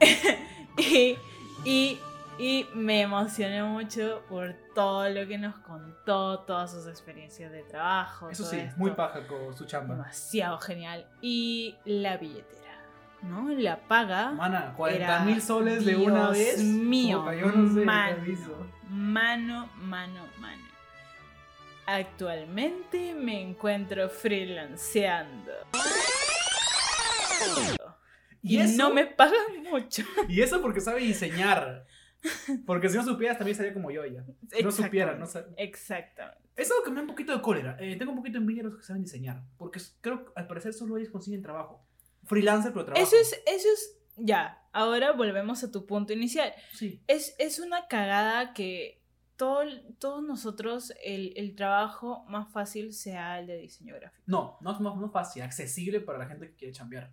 Speaker 1: y, y, y me emocioné mucho por todo lo que nos contó, todas sus experiencias de trabajo.
Speaker 2: Eso
Speaker 1: todo
Speaker 2: sí,
Speaker 1: esto.
Speaker 2: muy paja con su chamba.
Speaker 1: Demasiado genial. Y la billetera, ¿no? La paga.
Speaker 2: Mana, 40
Speaker 1: Era-
Speaker 2: mil soles de una vez.
Speaker 1: mío,
Speaker 2: Puta, yo no sé,
Speaker 1: mano.
Speaker 2: te aviso.
Speaker 1: Mano, mano, mano. Actualmente me encuentro freelanceando.
Speaker 2: Y eso,
Speaker 1: no me pagan mucho.
Speaker 2: y eso porque sabe diseñar. Porque si no supieras también estaría como yo ya. Si no supiera, no
Speaker 1: Exactamente.
Speaker 2: sa-
Speaker 1: Exactamente.
Speaker 2: Es algo que me da un poquito de cólera. Eh, tengo un poquito de envidia de los que saben diseñar. Porque creo que al parecer solo ellos consiguen trabajo. Freelancer, pero trabajo.
Speaker 1: Eso es, eso es. Ya, ahora volvemos a tu punto inicial.
Speaker 2: Sí.
Speaker 1: Es, es una cagada que todo, todos nosotros el, el trabajo más fácil sea el de diseño gráfico.
Speaker 2: No, no es más no fácil, accesible para la gente que quiere chambear.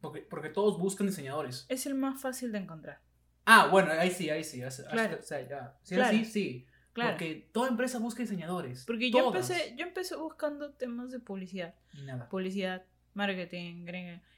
Speaker 2: Porque, porque todos buscan diseñadores.
Speaker 1: Es el más fácil de encontrar.
Speaker 2: Ah, bueno, ahí sí, ahí sí. ahí
Speaker 1: Claro.
Speaker 2: o sea, ya. Sí,
Speaker 1: Claro.
Speaker 2: sí, sí.
Speaker 1: Claro.
Speaker 2: Porque toda empresa busca diseñadores.
Speaker 1: Porque yo empecé, yo empecé buscando temas de publicidad.
Speaker 2: Y nada.
Speaker 1: Publicidad, marketing,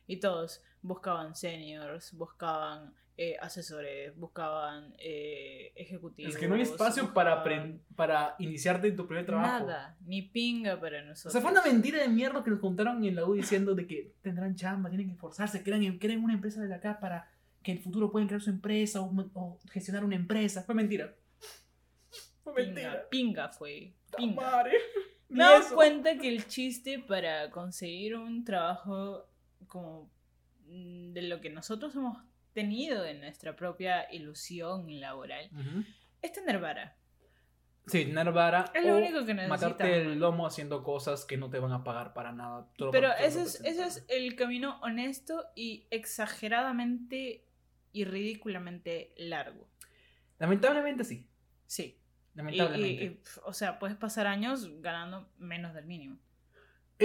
Speaker 1: y todos buscaban seniors, buscaban eh, asesores, buscaban eh, ejecutivos.
Speaker 2: Es que no hay espacio para,
Speaker 1: buscaban
Speaker 2: apren- para iniciarte en tu primer trabajo.
Speaker 1: Nada, ni pinga para
Speaker 2: O
Speaker 1: nosotros.
Speaker 2: sea, fue una mentira de mierda que nos contaron en la U diciendo de que tendrán chamba, tienen que esforzarse, crean, crean una empresa de acá para que en el futuro puedan crear su empresa o, o gestionar una empresa. Fue mentira. Fue
Speaker 1: Pinga, pinga fue. Pinga.
Speaker 2: Madre.
Speaker 1: Me doy
Speaker 2: eso.
Speaker 1: cuenta que el chiste para conseguir un trabajo como mm, de lo que nosotros hemos tenido en nuestra propia ilusión laboral
Speaker 2: Ujú.
Speaker 1: es tener vara.
Speaker 2: Sí, tener vara
Speaker 1: Es lo
Speaker 2: o
Speaker 1: único que necesitas.
Speaker 2: matarte el lomo haciendo cosas que no te van a pagar para nada.
Speaker 1: Pero
Speaker 2: te
Speaker 1: es, el camino honesto y exageradamente y ridículamente largo.
Speaker 2: Lamentablemente sí.
Speaker 1: Sí. Y- y-
Speaker 2: Lamentablemente.
Speaker 1: y, o sea, puedes pasar años ganando menos del mínimo.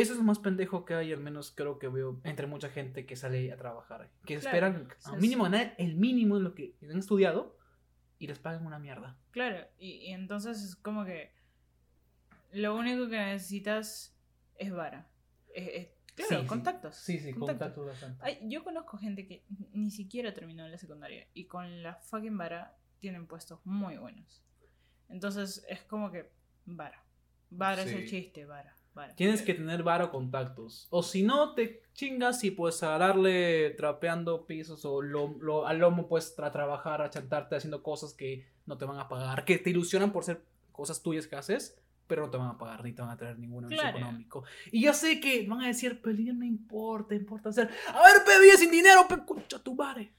Speaker 2: Eso es lo más pendejo que hay, al menos creo que veo entre mucha gente que sale a trabajar. Que
Speaker 1: Claro,
Speaker 2: esperan
Speaker 1: sí,
Speaker 2: a
Speaker 1: sí.
Speaker 2: mínimo ganar el mínimo en lo que han estudiado y les pagan una mierda.
Speaker 1: Claro, y, y entonces es como que lo único que necesitas es vara. Es- es- claro,
Speaker 2: Sí, sí.
Speaker 1: contactos.
Speaker 2: Sí, sí,
Speaker 1: contactos.
Speaker 2: contacto bastante.
Speaker 1: Ay, yo conozco gente que ni siquiera terminó la secundaria y con la fucking vara tienen puestos muy buenos. Entonces es como que vara. Vara es el
Speaker 2: Sí.
Speaker 1: chiste, vara.
Speaker 2: Tienes que tener varo contactos. O si no, te chingas y pues a darle trapeando pisos o lo, lo- al lomo pues a trabajar, a chantarte haciendo cosas que no te van a pagar, que te ilusionan por ser cosas tuyas que haces, pero no te van a pagar ni te van a traer ningún beneficio
Speaker 1: Claro.
Speaker 2: económico. Y yo sé que van a decir, pero no importa, importa hacer. A ver, pe, sin dinero, pe, concha tu madre.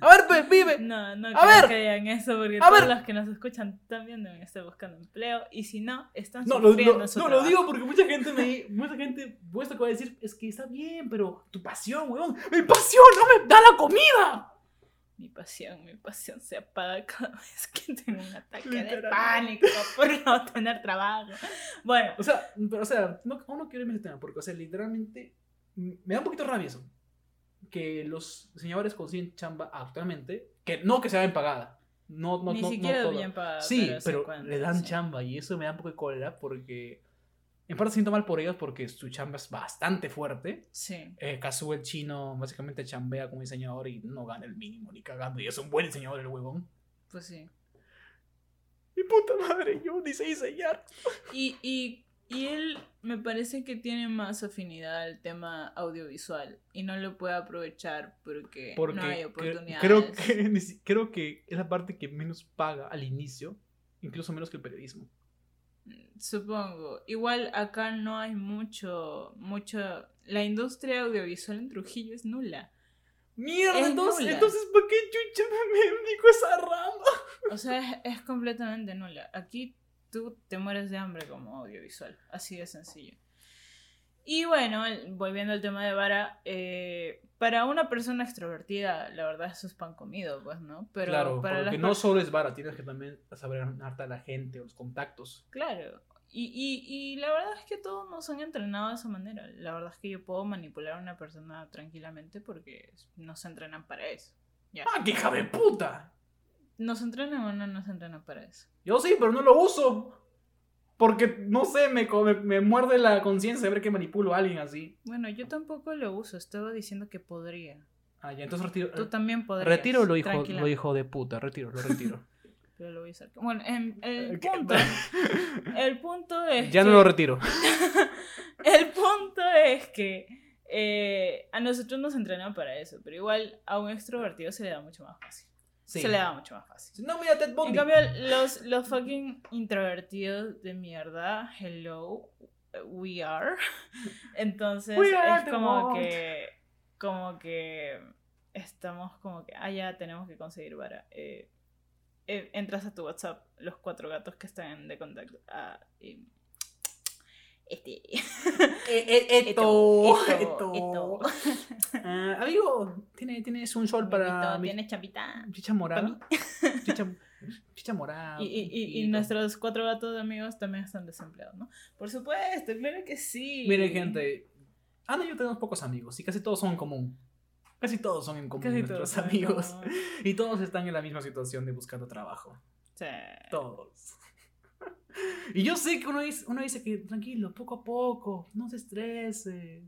Speaker 2: A ver, pe, vive.
Speaker 1: No, no
Speaker 2: A ver.
Speaker 1: que digan eso porque
Speaker 2: A
Speaker 1: todos
Speaker 2: ver.
Speaker 1: los que nos escuchan también deben estar buscando empleo y si no, están
Speaker 2: No, lo,
Speaker 1: sufriendo
Speaker 2: lo-
Speaker 1: en su
Speaker 2: no, lo
Speaker 1: trabajo.
Speaker 2: digo porque mucha gente me. Mucha gente. Puesto que va a decir, es que está bien, pero tu pasión, weón. ¡Mi pasión no me da la comida!
Speaker 1: Mi pasión, mi pasión se apaga cada vez que tengo un ataque de pánico por no tener trabajo. Bueno,
Speaker 2: O sea, pero, o sea, no, no quiero irme a ese tema, porque, o sea, literalmente. Me da un poquito rabia eso. Que los diseñadores consiguen chamba actualmente. Que no que sea bien pagada. No, no,
Speaker 1: ni
Speaker 2: no, no
Speaker 1: siquiera
Speaker 2: toda.
Speaker 1: bien pagado.
Speaker 2: Sí, pero le dan
Speaker 1: sí.
Speaker 2: chamba y eso me da un poco de cólera porque. En parte siento mal por ellos porque su chamba es bastante fuerte.
Speaker 1: Sí.
Speaker 2: Eh, Kazuo el chino básicamente chambea como diseñador y no gana el mínimo ni cagando. Y es un buen diseñador el huevón.
Speaker 1: Pues sí.
Speaker 2: Mi puta madre, yo ni sé diseñar.
Speaker 1: Y, y, y él me parece que tiene más afinidad al tema audiovisual y no lo puede aprovechar porque,
Speaker 2: Porque
Speaker 1: no hay oportunidades.
Speaker 2: creo, que, creo que es la parte que menos paga al inicio, incluso menos que el periodismo.
Speaker 1: Supongo. Igual acá no hay mucho, mucho... La industria audiovisual en Trujillo es nula.
Speaker 2: Mierda,
Speaker 1: Es
Speaker 2: entonces,
Speaker 1: nula.
Speaker 2: entonces ¿para qué chucha me, me esa rama?
Speaker 1: O sea, es, es completamente nula. Aquí tú te mueres de hambre como audiovisual. Así de sencillo. Y bueno, volviendo al tema de Vara, eh, para una persona extrovertida, la verdad eso es pan comido, pues, ¿no? Pero
Speaker 2: claro,
Speaker 1: para
Speaker 2: porque no solo es vara, tienes que también saber ganarte a la gente, los contactos.
Speaker 1: Claro. Y, y, y la verdad es que todos nos han entrenado de esa manera. La verdad es que yo puedo manipular a una persona tranquilamente porque nos entrenan para eso. Ya.
Speaker 2: ¡Ah, qué hija de puta!
Speaker 1: ¿Nos entrenan o no nos entrenan para eso?
Speaker 2: Yo sí, pero no lo uso. Porque, no sé, me, me, me muerde la conciencia ver que manipulo a alguien así.
Speaker 1: Bueno, yo tampoco lo uso. Estaba diciendo que podría.
Speaker 2: Ah, ya, entonces retiro.
Speaker 1: Tú también podrías.
Speaker 2: retiro lo hijo, lo hijo de puta, retiro, lo retiro.
Speaker 1: Pero lo voy a usar. Bueno, em, el punto. El punto es.
Speaker 2: ya no
Speaker 1: que-
Speaker 2: lo retiro.
Speaker 1: El punto es que eh, a nosotros nos entrenan para eso, pero igual a un extrovertido se le da mucho más fácil.
Speaker 2: Sí.
Speaker 1: Se le da mucho más fácil.
Speaker 2: No, mira, Ted
Speaker 1: En
Speaker 2: Bundy.
Speaker 1: cambio, los, los fucking introvertidos de mierda, hello, we are. Entonces
Speaker 2: We are
Speaker 1: es como
Speaker 2: world.
Speaker 1: que, como que estamos como que, ah, ya tenemos que conseguir vara. Eh, eh, entras a tu WhatsApp, los cuatro gatos que están de contacto. Ah, y- este.
Speaker 2: Eh, esto, esto.
Speaker 1: esto.
Speaker 2: Ah, amigo, ¿tiene- ¿tienes un sol para mi
Speaker 1: ¿Tienes chapita?
Speaker 2: chicha morada? Chicha, chicha morada.
Speaker 1: Y, y, y, y nuestros cuatro gatos de amigos también están desempleados, ¿no? Por supuesto, claro que sí.
Speaker 2: Miren, gente. Ana y yo tenemos pocos amigos y casi todos son en común. Casi todos son en común
Speaker 1: Casi
Speaker 2: nuestros amigos. Y todos están en la misma situación de buscando trabajo.
Speaker 1: Sí.
Speaker 2: Todos. Y yo sé que uno dice, uno dice que tranquilo, poco a poco, no te estreses.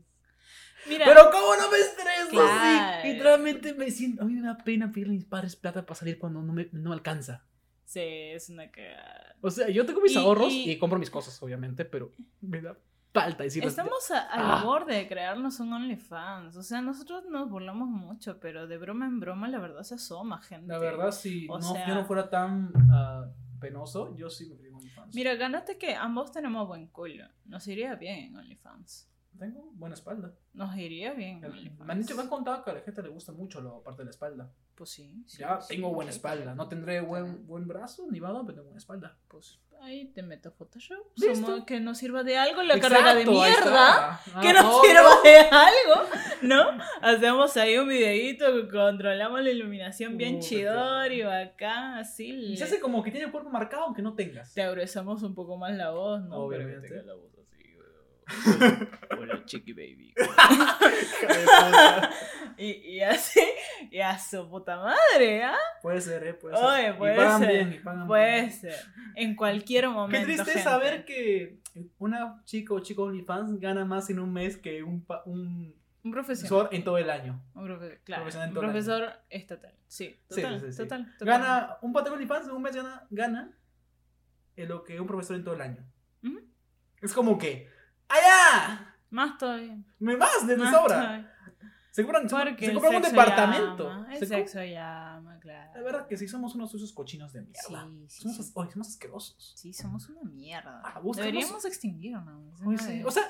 Speaker 1: Mira,
Speaker 2: Pero ¿cómo no me estreso?
Speaker 1: Claro.
Speaker 2: Sí, literalmente me siento, a mí me da pena pedirle a mis padres plata para salir cuando no me, no me alcanza.
Speaker 1: sí, es una cagada.
Speaker 2: O sea, yo tengo mis
Speaker 1: Y-
Speaker 2: ahorros
Speaker 1: y-
Speaker 2: y... compro mis cosas, obviamente, pero me da falta decirles.
Speaker 1: Estamos a- al
Speaker 2: Ah.
Speaker 1: borde de crearnos un OnlyFans. O sea, nosotros nos burlamos mucho, pero de broma en broma la verdad se asoma, gente.
Speaker 2: La verdad, si
Speaker 1: O
Speaker 2: no,
Speaker 1: sea-
Speaker 2: yo no fuera tan ah, penoso, yo sí me
Speaker 1: Mira, gánate que ambos tenemos buen culo. Nos iría bien en OnlyFans.
Speaker 2: Tengo buena espalda.
Speaker 1: Nos iría bien en
Speaker 2: Me han dicho, me han contado que a la gente le gusta mucho la parte de la espalda.
Speaker 1: Pues sí. sí,
Speaker 2: ya
Speaker 1: sí,
Speaker 2: tengo buena
Speaker 1: sí,
Speaker 2: espalda. No tendré buen, buen brazo ni vado, pero tengo buena espalda.
Speaker 1: Pues ahí te meto Photoshop. Somos- que nos sirva de algo la carrera de
Speaker 2: Exacto,
Speaker 1: mierda.
Speaker 2: está.
Speaker 1: Que
Speaker 2: Ah,
Speaker 1: nos
Speaker 2: no,
Speaker 1: sirva
Speaker 2: no.
Speaker 1: de algo, ¿no? Hacemos ahí un videito, controlamos la iluminación bien
Speaker 2: Puta.
Speaker 1: chidor y bacán, así.
Speaker 2: Y se hace como que tiene el cuerpo marcado aunque no tengas.
Speaker 1: Te agresamos un poco más la voz, ¿no?
Speaker 2: Obviamente.
Speaker 1: tenga la voz Hola, chiqui baby. Y, y así, y a su puta madre, ¿ah?
Speaker 2: Puede ser, eh, puede ser.
Speaker 1: Oye,
Speaker 2: Y
Speaker 1: puede
Speaker 2: pagan
Speaker 1: ser.
Speaker 2: bien, y pagan
Speaker 1: Puede
Speaker 2: bien.
Speaker 1: ser. En cualquier
Speaker 2: Qué
Speaker 1: momento.
Speaker 2: triste
Speaker 1: gente.
Speaker 2: saber que una chica o chico OnlyFans gana más en un mes que un, un profesor en todo el año.
Speaker 1: Un profe- claro,
Speaker 2: profesional en
Speaker 1: un
Speaker 2: todo el año.
Speaker 1: profesor estatal. Sí, total,
Speaker 2: sí, sí, sí.
Speaker 1: total, total.
Speaker 2: Gana, un patrón OnlyFans en un mes gana, gana en lo que un profesor en todo el año. Es como que, ¡allá!
Speaker 1: Más todavía.
Speaker 2: Me vas de
Speaker 1: Más
Speaker 2: sobra.
Speaker 1: todavía.
Speaker 2: Se compran, se, compran un departamento.
Speaker 1: llama, el
Speaker 2: Se
Speaker 1: sexo llama, claro.
Speaker 2: La verdad que sí somos unos sucios cochinos de mierda.
Speaker 1: Sí, sí,
Speaker 2: somos,
Speaker 1: sí.
Speaker 2: oye, somos asquerosos.
Speaker 1: Sí, somos una mierda.
Speaker 2: Ah,
Speaker 1: Deberíamos extinguirnos. ¿no?
Speaker 2: sí. O sea,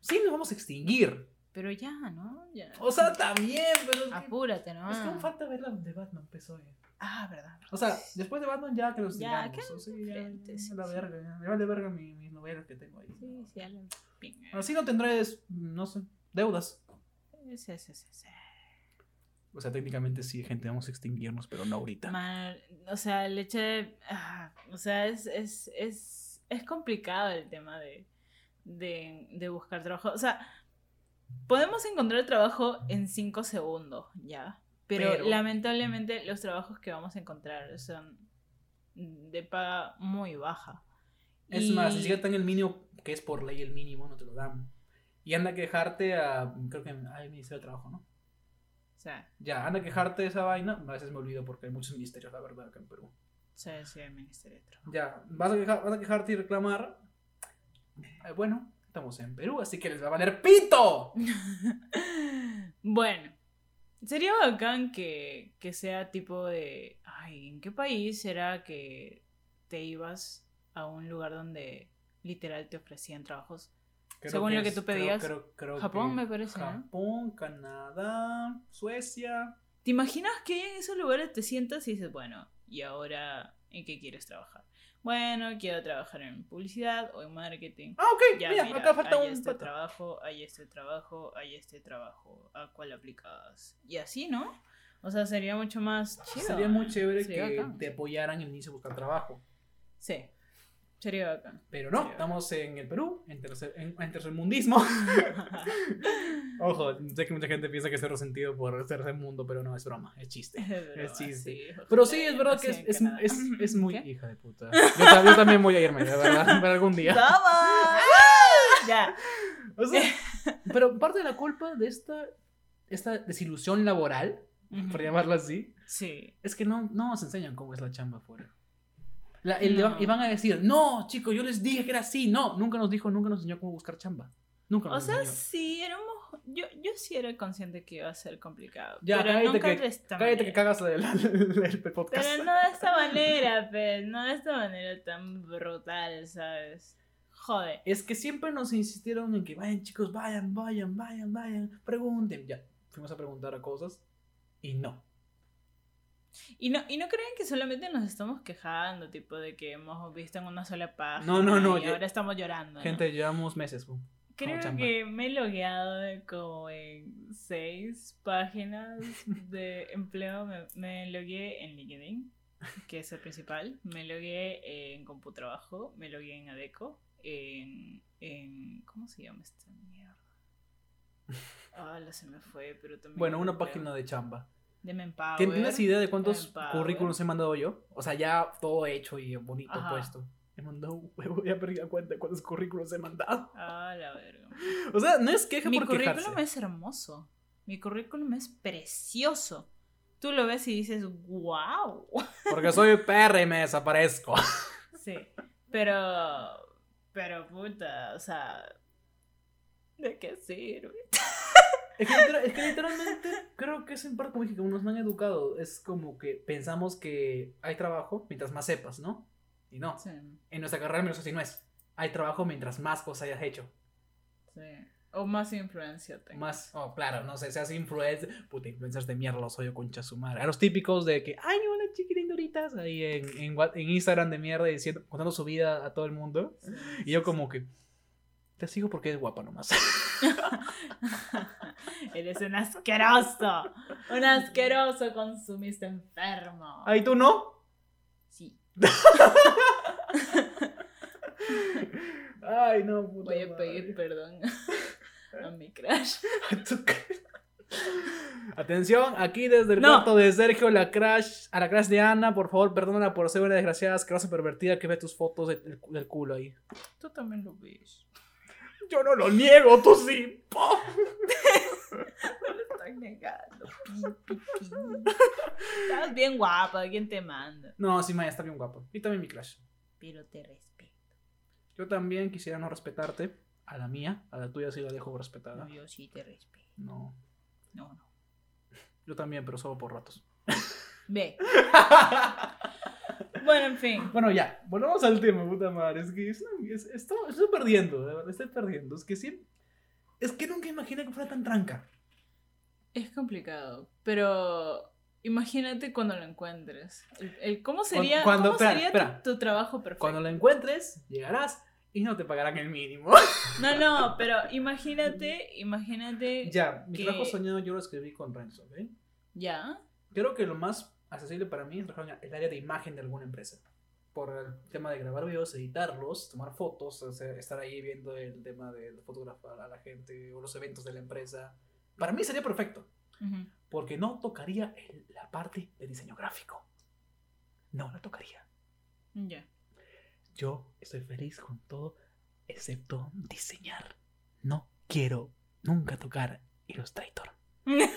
Speaker 2: sí nos vamos a extinguir.
Speaker 1: Pero ya, ¿no? Ya.
Speaker 2: O sea, también, pero
Speaker 1: Apúrate, ¿no?
Speaker 2: es que aún falta ver la de Batman, pues, oye.
Speaker 1: Ah, verdad.
Speaker 2: O sea, después de Batman ya que los
Speaker 1: Ya,
Speaker 2: digamos.
Speaker 1: que
Speaker 2: o sea, ya, ya,
Speaker 1: sí,
Speaker 2: la
Speaker 1: sí.
Speaker 2: verga. Me vale verga mi- mis novelas que tengo ahí.
Speaker 1: Sí, sí, a la pinga.
Speaker 2: Así no tendré, no sé, deudas.
Speaker 1: Sí, sí, sí, sí.
Speaker 2: O sea, técnicamente sí, gente, vamos a extinguirnos, pero no ahorita.
Speaker 1: O sea, el hecho de. ah, o sea, es, es, es, es complicado el tema de, de, de buscar trabajo. O sea, podemos encontrar trabajo en cinco segundos, ¿ya? Pero,
Speaker 2: Pero-
Speaker 1: lamentablemente los trabajos que vamos a encontrar son de paga muy baja.
Speaker 2: Es
Speaker 1: Y-
Speaker 2: más, ni siquiera tan el mínimo, que es por ley el mínimo, no te lo dan. Y anda a quejarte a, creo que hay Ministerio de Trabajo, ¿no?
Speaker 1: Sea,
Speaker 2: Ya, anda a quejarte de esa vaina. A veces me olvido porque hay muchos ministerios, la verdad, acá en Perú.
Speaker 1: sí, sí, el Ministerio de Trabajo.
Speaker 2: Ya, vas a, quejar- vas a quejarte y reclamar. Eh, bueno, estamos en Perú, así que les va a valer pito.
Speaker 1: bueno, sería bacán que, que sea tipo de, ay, ¿en qué país será que te ibas a un lugar donde literal te ofrecían trabajos?
Speaker 2: Creo
Speaker 1: Según lo que
Speaker 2: es-
Speaker 1: tú pedías,
Speaker 2: creo- creo
Speaker 1: Japón me parece.
Speaker 2: Japón, Canadá, Suecia.
Speaker 1: ¿Te imaginas que en esos lugares te sientas y dices, bueno, ¿y ahora en qué quieres trabajar? Bueno, quiero trabajar en publicidad o en marketing.
Speaker 2: Ah, ok,
Speaker 1: Ya,
Speaker 2: mira,
Speaker 1: mira,
Speaker 2: acá falta
Speaker 1: hay
Speaker 2: un
Speaker 1: este trabajo, hay este trabajo, hay este trabajo, ¿a cuál aplicas? Y así, ¿no? O sea, sería mucho más chido.
Speaker 2: Sería muy chévere
Speaker 1: Sería
Speaker 2: que te apoyaran en el inicio a buscar trabajo.
Speaker 1: Sí, sería bacán.
Speaker 2: Pero no, estamos en el Perú, en, tercer, en, en tercermundismo. Ojo, sé que mucha gente piensa que es resentido por tercer mundo, pero no, es broma, es chiste.
Speaker 1: Pero
Speaker 2: chiste.
Speaker 1: sí,
Speaker 2: Pero sí, es verdad
Speaker 1: no
Speaker 2: que es, es, es, es muy
Speaker 1: ¿Qué?
Speaker 2: hija de puta. Yo, ta- yo también voy a irme, de verdad, pero algún día.
Speaker 1: ¡Vamos! ya.
Speaker 2: O sea, pero parte de la culpa de esta, esta desilusión laboral
Speaker 1: Ujú.
Speaker 2: por llamarlo así.
Speaker 1: Sí.
Speaker 2: Es que no, no nos enseñan cómo es la chamba afuera. La- el-
Speaker 1: No.
Speaker 2: Y van a decir, no, chicos, yo les dije que era así. No, nunca nos dijo, nunca nos enseñó cómo buscar chamba. Nunca
Speaker 1: O
Speaker 2: nos
Speaker 1: sea,
Speaker 2: enseñó.
Speaker 1: sí, éramos. Yo, yo sí era consciente que iba a ser complicado.
Speaker 2: Ya,
Speaker 1: pero
Speaker 2: cállate
Speaker 1: nunca
Speaker 2: que-
Speaker 1: de esta
Speaker 2: Cállate que cagas el, el- el podcast.
Speaker 1: Pero no de esta manera, pues. No de esta manera tan brutal, ¿sabes? Joder.
Speaker 2: Es que siempre nos insistieron en que vayan, chicos, vayan, vayan, vayan, vayan, pregunten. Ya, fuimos a preguntar a cosas y no.
Speaker 1: Y no, y no creen que solamente nos estamos quejando, tipo, de que hemos visto en una sola página.
Speaker 2: No, no, no,
Speaker 1: Y
Speaker 2: yo-
Speaker 1: ahora estamos llorando. ¿no?
Speaker 2: Gente, llevamos meses.
Speaker 1: Creo que me he logueado como en seis páginas de empleo. Me, me logué en LinkedIn, que es el principal. Me logué en Computrabajo. Me logué en Adeco. En, en. ¿Cómo se llama esta mierda? Ah, la se me fue, pero también.
Speaker 2: Bueno, una página de chamba.
Speaker 1: De.
Speaker 2: ¿Tien- ¿Tienes idea de cuántos currículums he mandado yo? O sea, ya todo hecho y bonito
Speaker 1: Ajá.
Speaker 2: puesto. He mandado un huevo, ya perdí la cuenta de cuántos currículums he mandado.
Speaker 1: Ah, la verga.
Speaker 2: O sea, no es queja
Speaker 1: Mi
Speaker 2: por
Speaker 1: currículum
Speaker 2: quejarse.
Speaker 1: es hermoso. Mi currículum es precioso. Tú lo ves y dices, wow.
Speaker 2: Porque soy perra y me desaparezco.
Speaker 1: Sí, pero, pero puta, o sea, ¿de qué sirve?
Speaker 2: Es que, literal- es que literalmente creo que es en parte como dije, como nos han educado. Es como que pensamos que hay trabajo mientras más sepas, ¿no? Y no.
Speaker 1: Sí,
Speaker 2: En nuestra carrera menos así no es. Hay trabajo mientras más cosas hayas hecho.
Speaker 1: sí. O más influencia tengo.
Speaker 2: Más, oh, claro, no sé, seas influencer. Puta, influencers de mierda los odio concha su madre. A los típicos de que, ay, hola chiquitindoritas, ahí en, en, en Instagram de mierda diciendo, contando su vida a todo el mundo.
Speaker 1: Sí,
Speaker 2: Y yo como que, te sigo porque es guapa nomás.
Speaker 1: Eres un asqueroso. Un asqueroso consumista enfermo.
Speaker 2: Ay, ¿tú no?
Speaker 1: Sí.
Speaker 2: Ay, no, puta
Speaker 1: Voy a
Speaker 2: madre.
Speaker 1: pedir perdón a mi crush.
Speaker 2: Atención, aquí desde el
Speaker 1: No.
Speaker 2: cuarto de Sergio, la crash, a la crash de Ana, por favor, perdónala por ser una desgraciada, asquerosa, pervertida que ve tus fotos de- del, del culo ahí.
Speaker 1: Tú también lo ves.
Speaker 2: Yo no lo niego, tú sí. po.
Speaker 1: Lo estoy negando. Pi, pi, pi. Estás bien guapa, ¿quién te manda?
Speaker 2: No, sí, Maya, está bien guapo. Y también mi crash.
Speaker 1: Pero te respeto.
Speaker 2: Yo también quisiera no respetarte. A la mía, a la tuya sí la dejo respetada.
Speaker 1: No, yo sí te respeto.
Speaker 2: No.
Speaker 1: No, no.
Speaker 2: Yo también, pero solo por ratos.
Speaker 1: Ve. Bueno, en fin.
Speaker 2: Bueno, ya, volvamos al tema, puta madre. Es que es, es- esto- estoy perdiendo, de verdad, estoy perdiendo. Es que sí. Es que nunca imaginé que fuera tan tranca.
Speaker 1: Es complicado, pero imagínate cuando lo encuentres. El, el- ¿Cómo sería,
Speaker 2: cuando-
Speaker 1: cómo
Speaker 2: espera,
Speaker 1: sería
Speaker 2: espera.
Speaker 1: Tu, tu trabajo perfecto?
Speaker 2: Cuando lo encuentres, llegarás y no te pagarán el mínimo.
Speaker 1: No, no, pero imagínate, imagínate.
Speaker 2: ya, mi
Speaker 1: Que-
Speaker 2: trabajo soñado yo lo escribí con Renzo, ¿ok?
Speaker 1: Ya.
Speaker 2: Creo que lo más accesible para mí es el área de imagen de alguna empresa. Por el tema de grabar videos, editarlos, tomar fotos, o sea, estar ahí viendo el tema de fotografar a la gente o los eventos de la empresa. Para mí sería perfecto,
Speaker 1: Ujú.
Speaker 2: porque no tocaría el- la parte de diseño gráfico. No la tocaría.
Speaker 1: Ya.
Speaker 2: Yo estoy feliz con todo, excepto diseñar. No quiero nunca tocar Illustrator.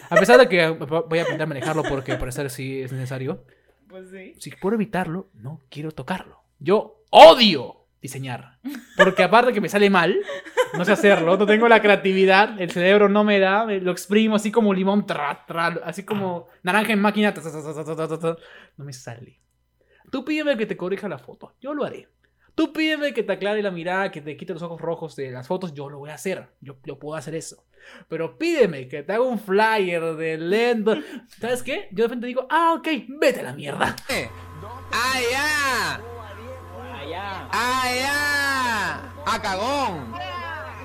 Speaker 2: A pesar de que voy a aprender a manejarlo porque parecer sí es necesario.
Speaker 1: Pues sí.
Speaker 2: Si puedo evitarlo, no quiero tocarlo. Yo odio diseñar. Porque aparte que me sale mal, no sé hacerlo, no tengo la creatividad, el cerebro no me da, lo exprimo así como limón, tra, tra, así como naranja en máquina, tra, no me sale. Tú pídeme que te corrija la foto, yo lo haré. Tú pídeme que te aclare la mirada, que te quite los ojos rojos de las fotos, yo lo voy a hacer. Yo, yo puedo hacer eso. Pero pídeme que te haga un flyer de lento. ¿Sabes qué? Yo de repente digo, ah, ok, vete a la mierda.
Speaker 4: ¡Ah, ya!
Speaker 1: Allá.
Speaker 4: ¡Ah, ya! ¡A cagón!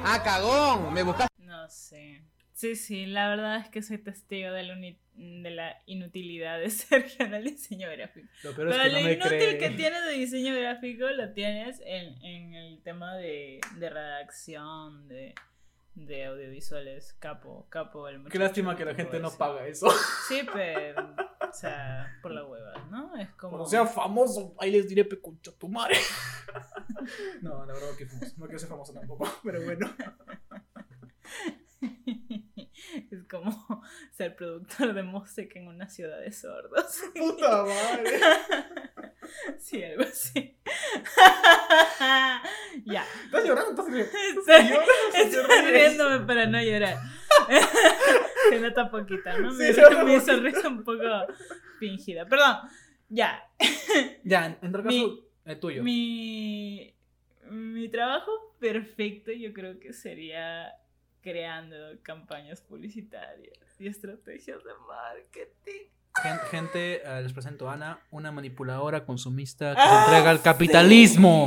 Speaker 4: ¡A cagón! Me buscaste.
Speaker 1: No sé. Sí, sí, la verdad es que soy testigo de la, uni- de la inutilidad de Sergio en el diseño gráfico.
Speaker 2: Lo peor
Speaker 1: Pero
Speaker 2: es que
Speaker 1: lo
Speaker 2: no
Speaker 1: inútil
Speaker 2: cree.
Speaker 1: que tienes de diseño gráfico lo tienes en, en el tema de, de redacción, de, de audiovisuales. Capo, capo el
Speaker 2: Qué
Speaker 1: muchacho,
Speaker 2: lástima que la gente no paga eso.
Speaker 1: Sí, pero, o sea, por la hueva, ¿no? Es como...
Speaker 2: Cuando sea famoso, ahí les diré pecucho tu madre. no, la verdad que famoso. No quiero ser famoso tampoco, pero bueno.
Speaker 1: Es como ser productor de música en una ciudad de sordos.
Speaker 2: Puta madre.
Speaker 1: Sí, algo así. ya.
Speaker 2: ¿Estás llorando? ¿Estás riendo?
Speaker 1: Estoy,
Speaker 2: ¿Lloras o te
Speaker 1: estoy riéndome para no llorar. Se nota poquita, ¿no?
Speaker 2: Sí,
Speaker 1: Mi, sonrisa un poco fingida. Perdón. Ya.
Speaker 2: Ya, en todo caso, el tuyo.
Speaker 1: Mi, mi trabajo perfecto yo creo que sería creando campañas publicitarias y estrategias de marketing.
Speaker 2: Gen- Gente, eh, les presento a Ana, una manipuladora consumista que se entrega al capitalismo.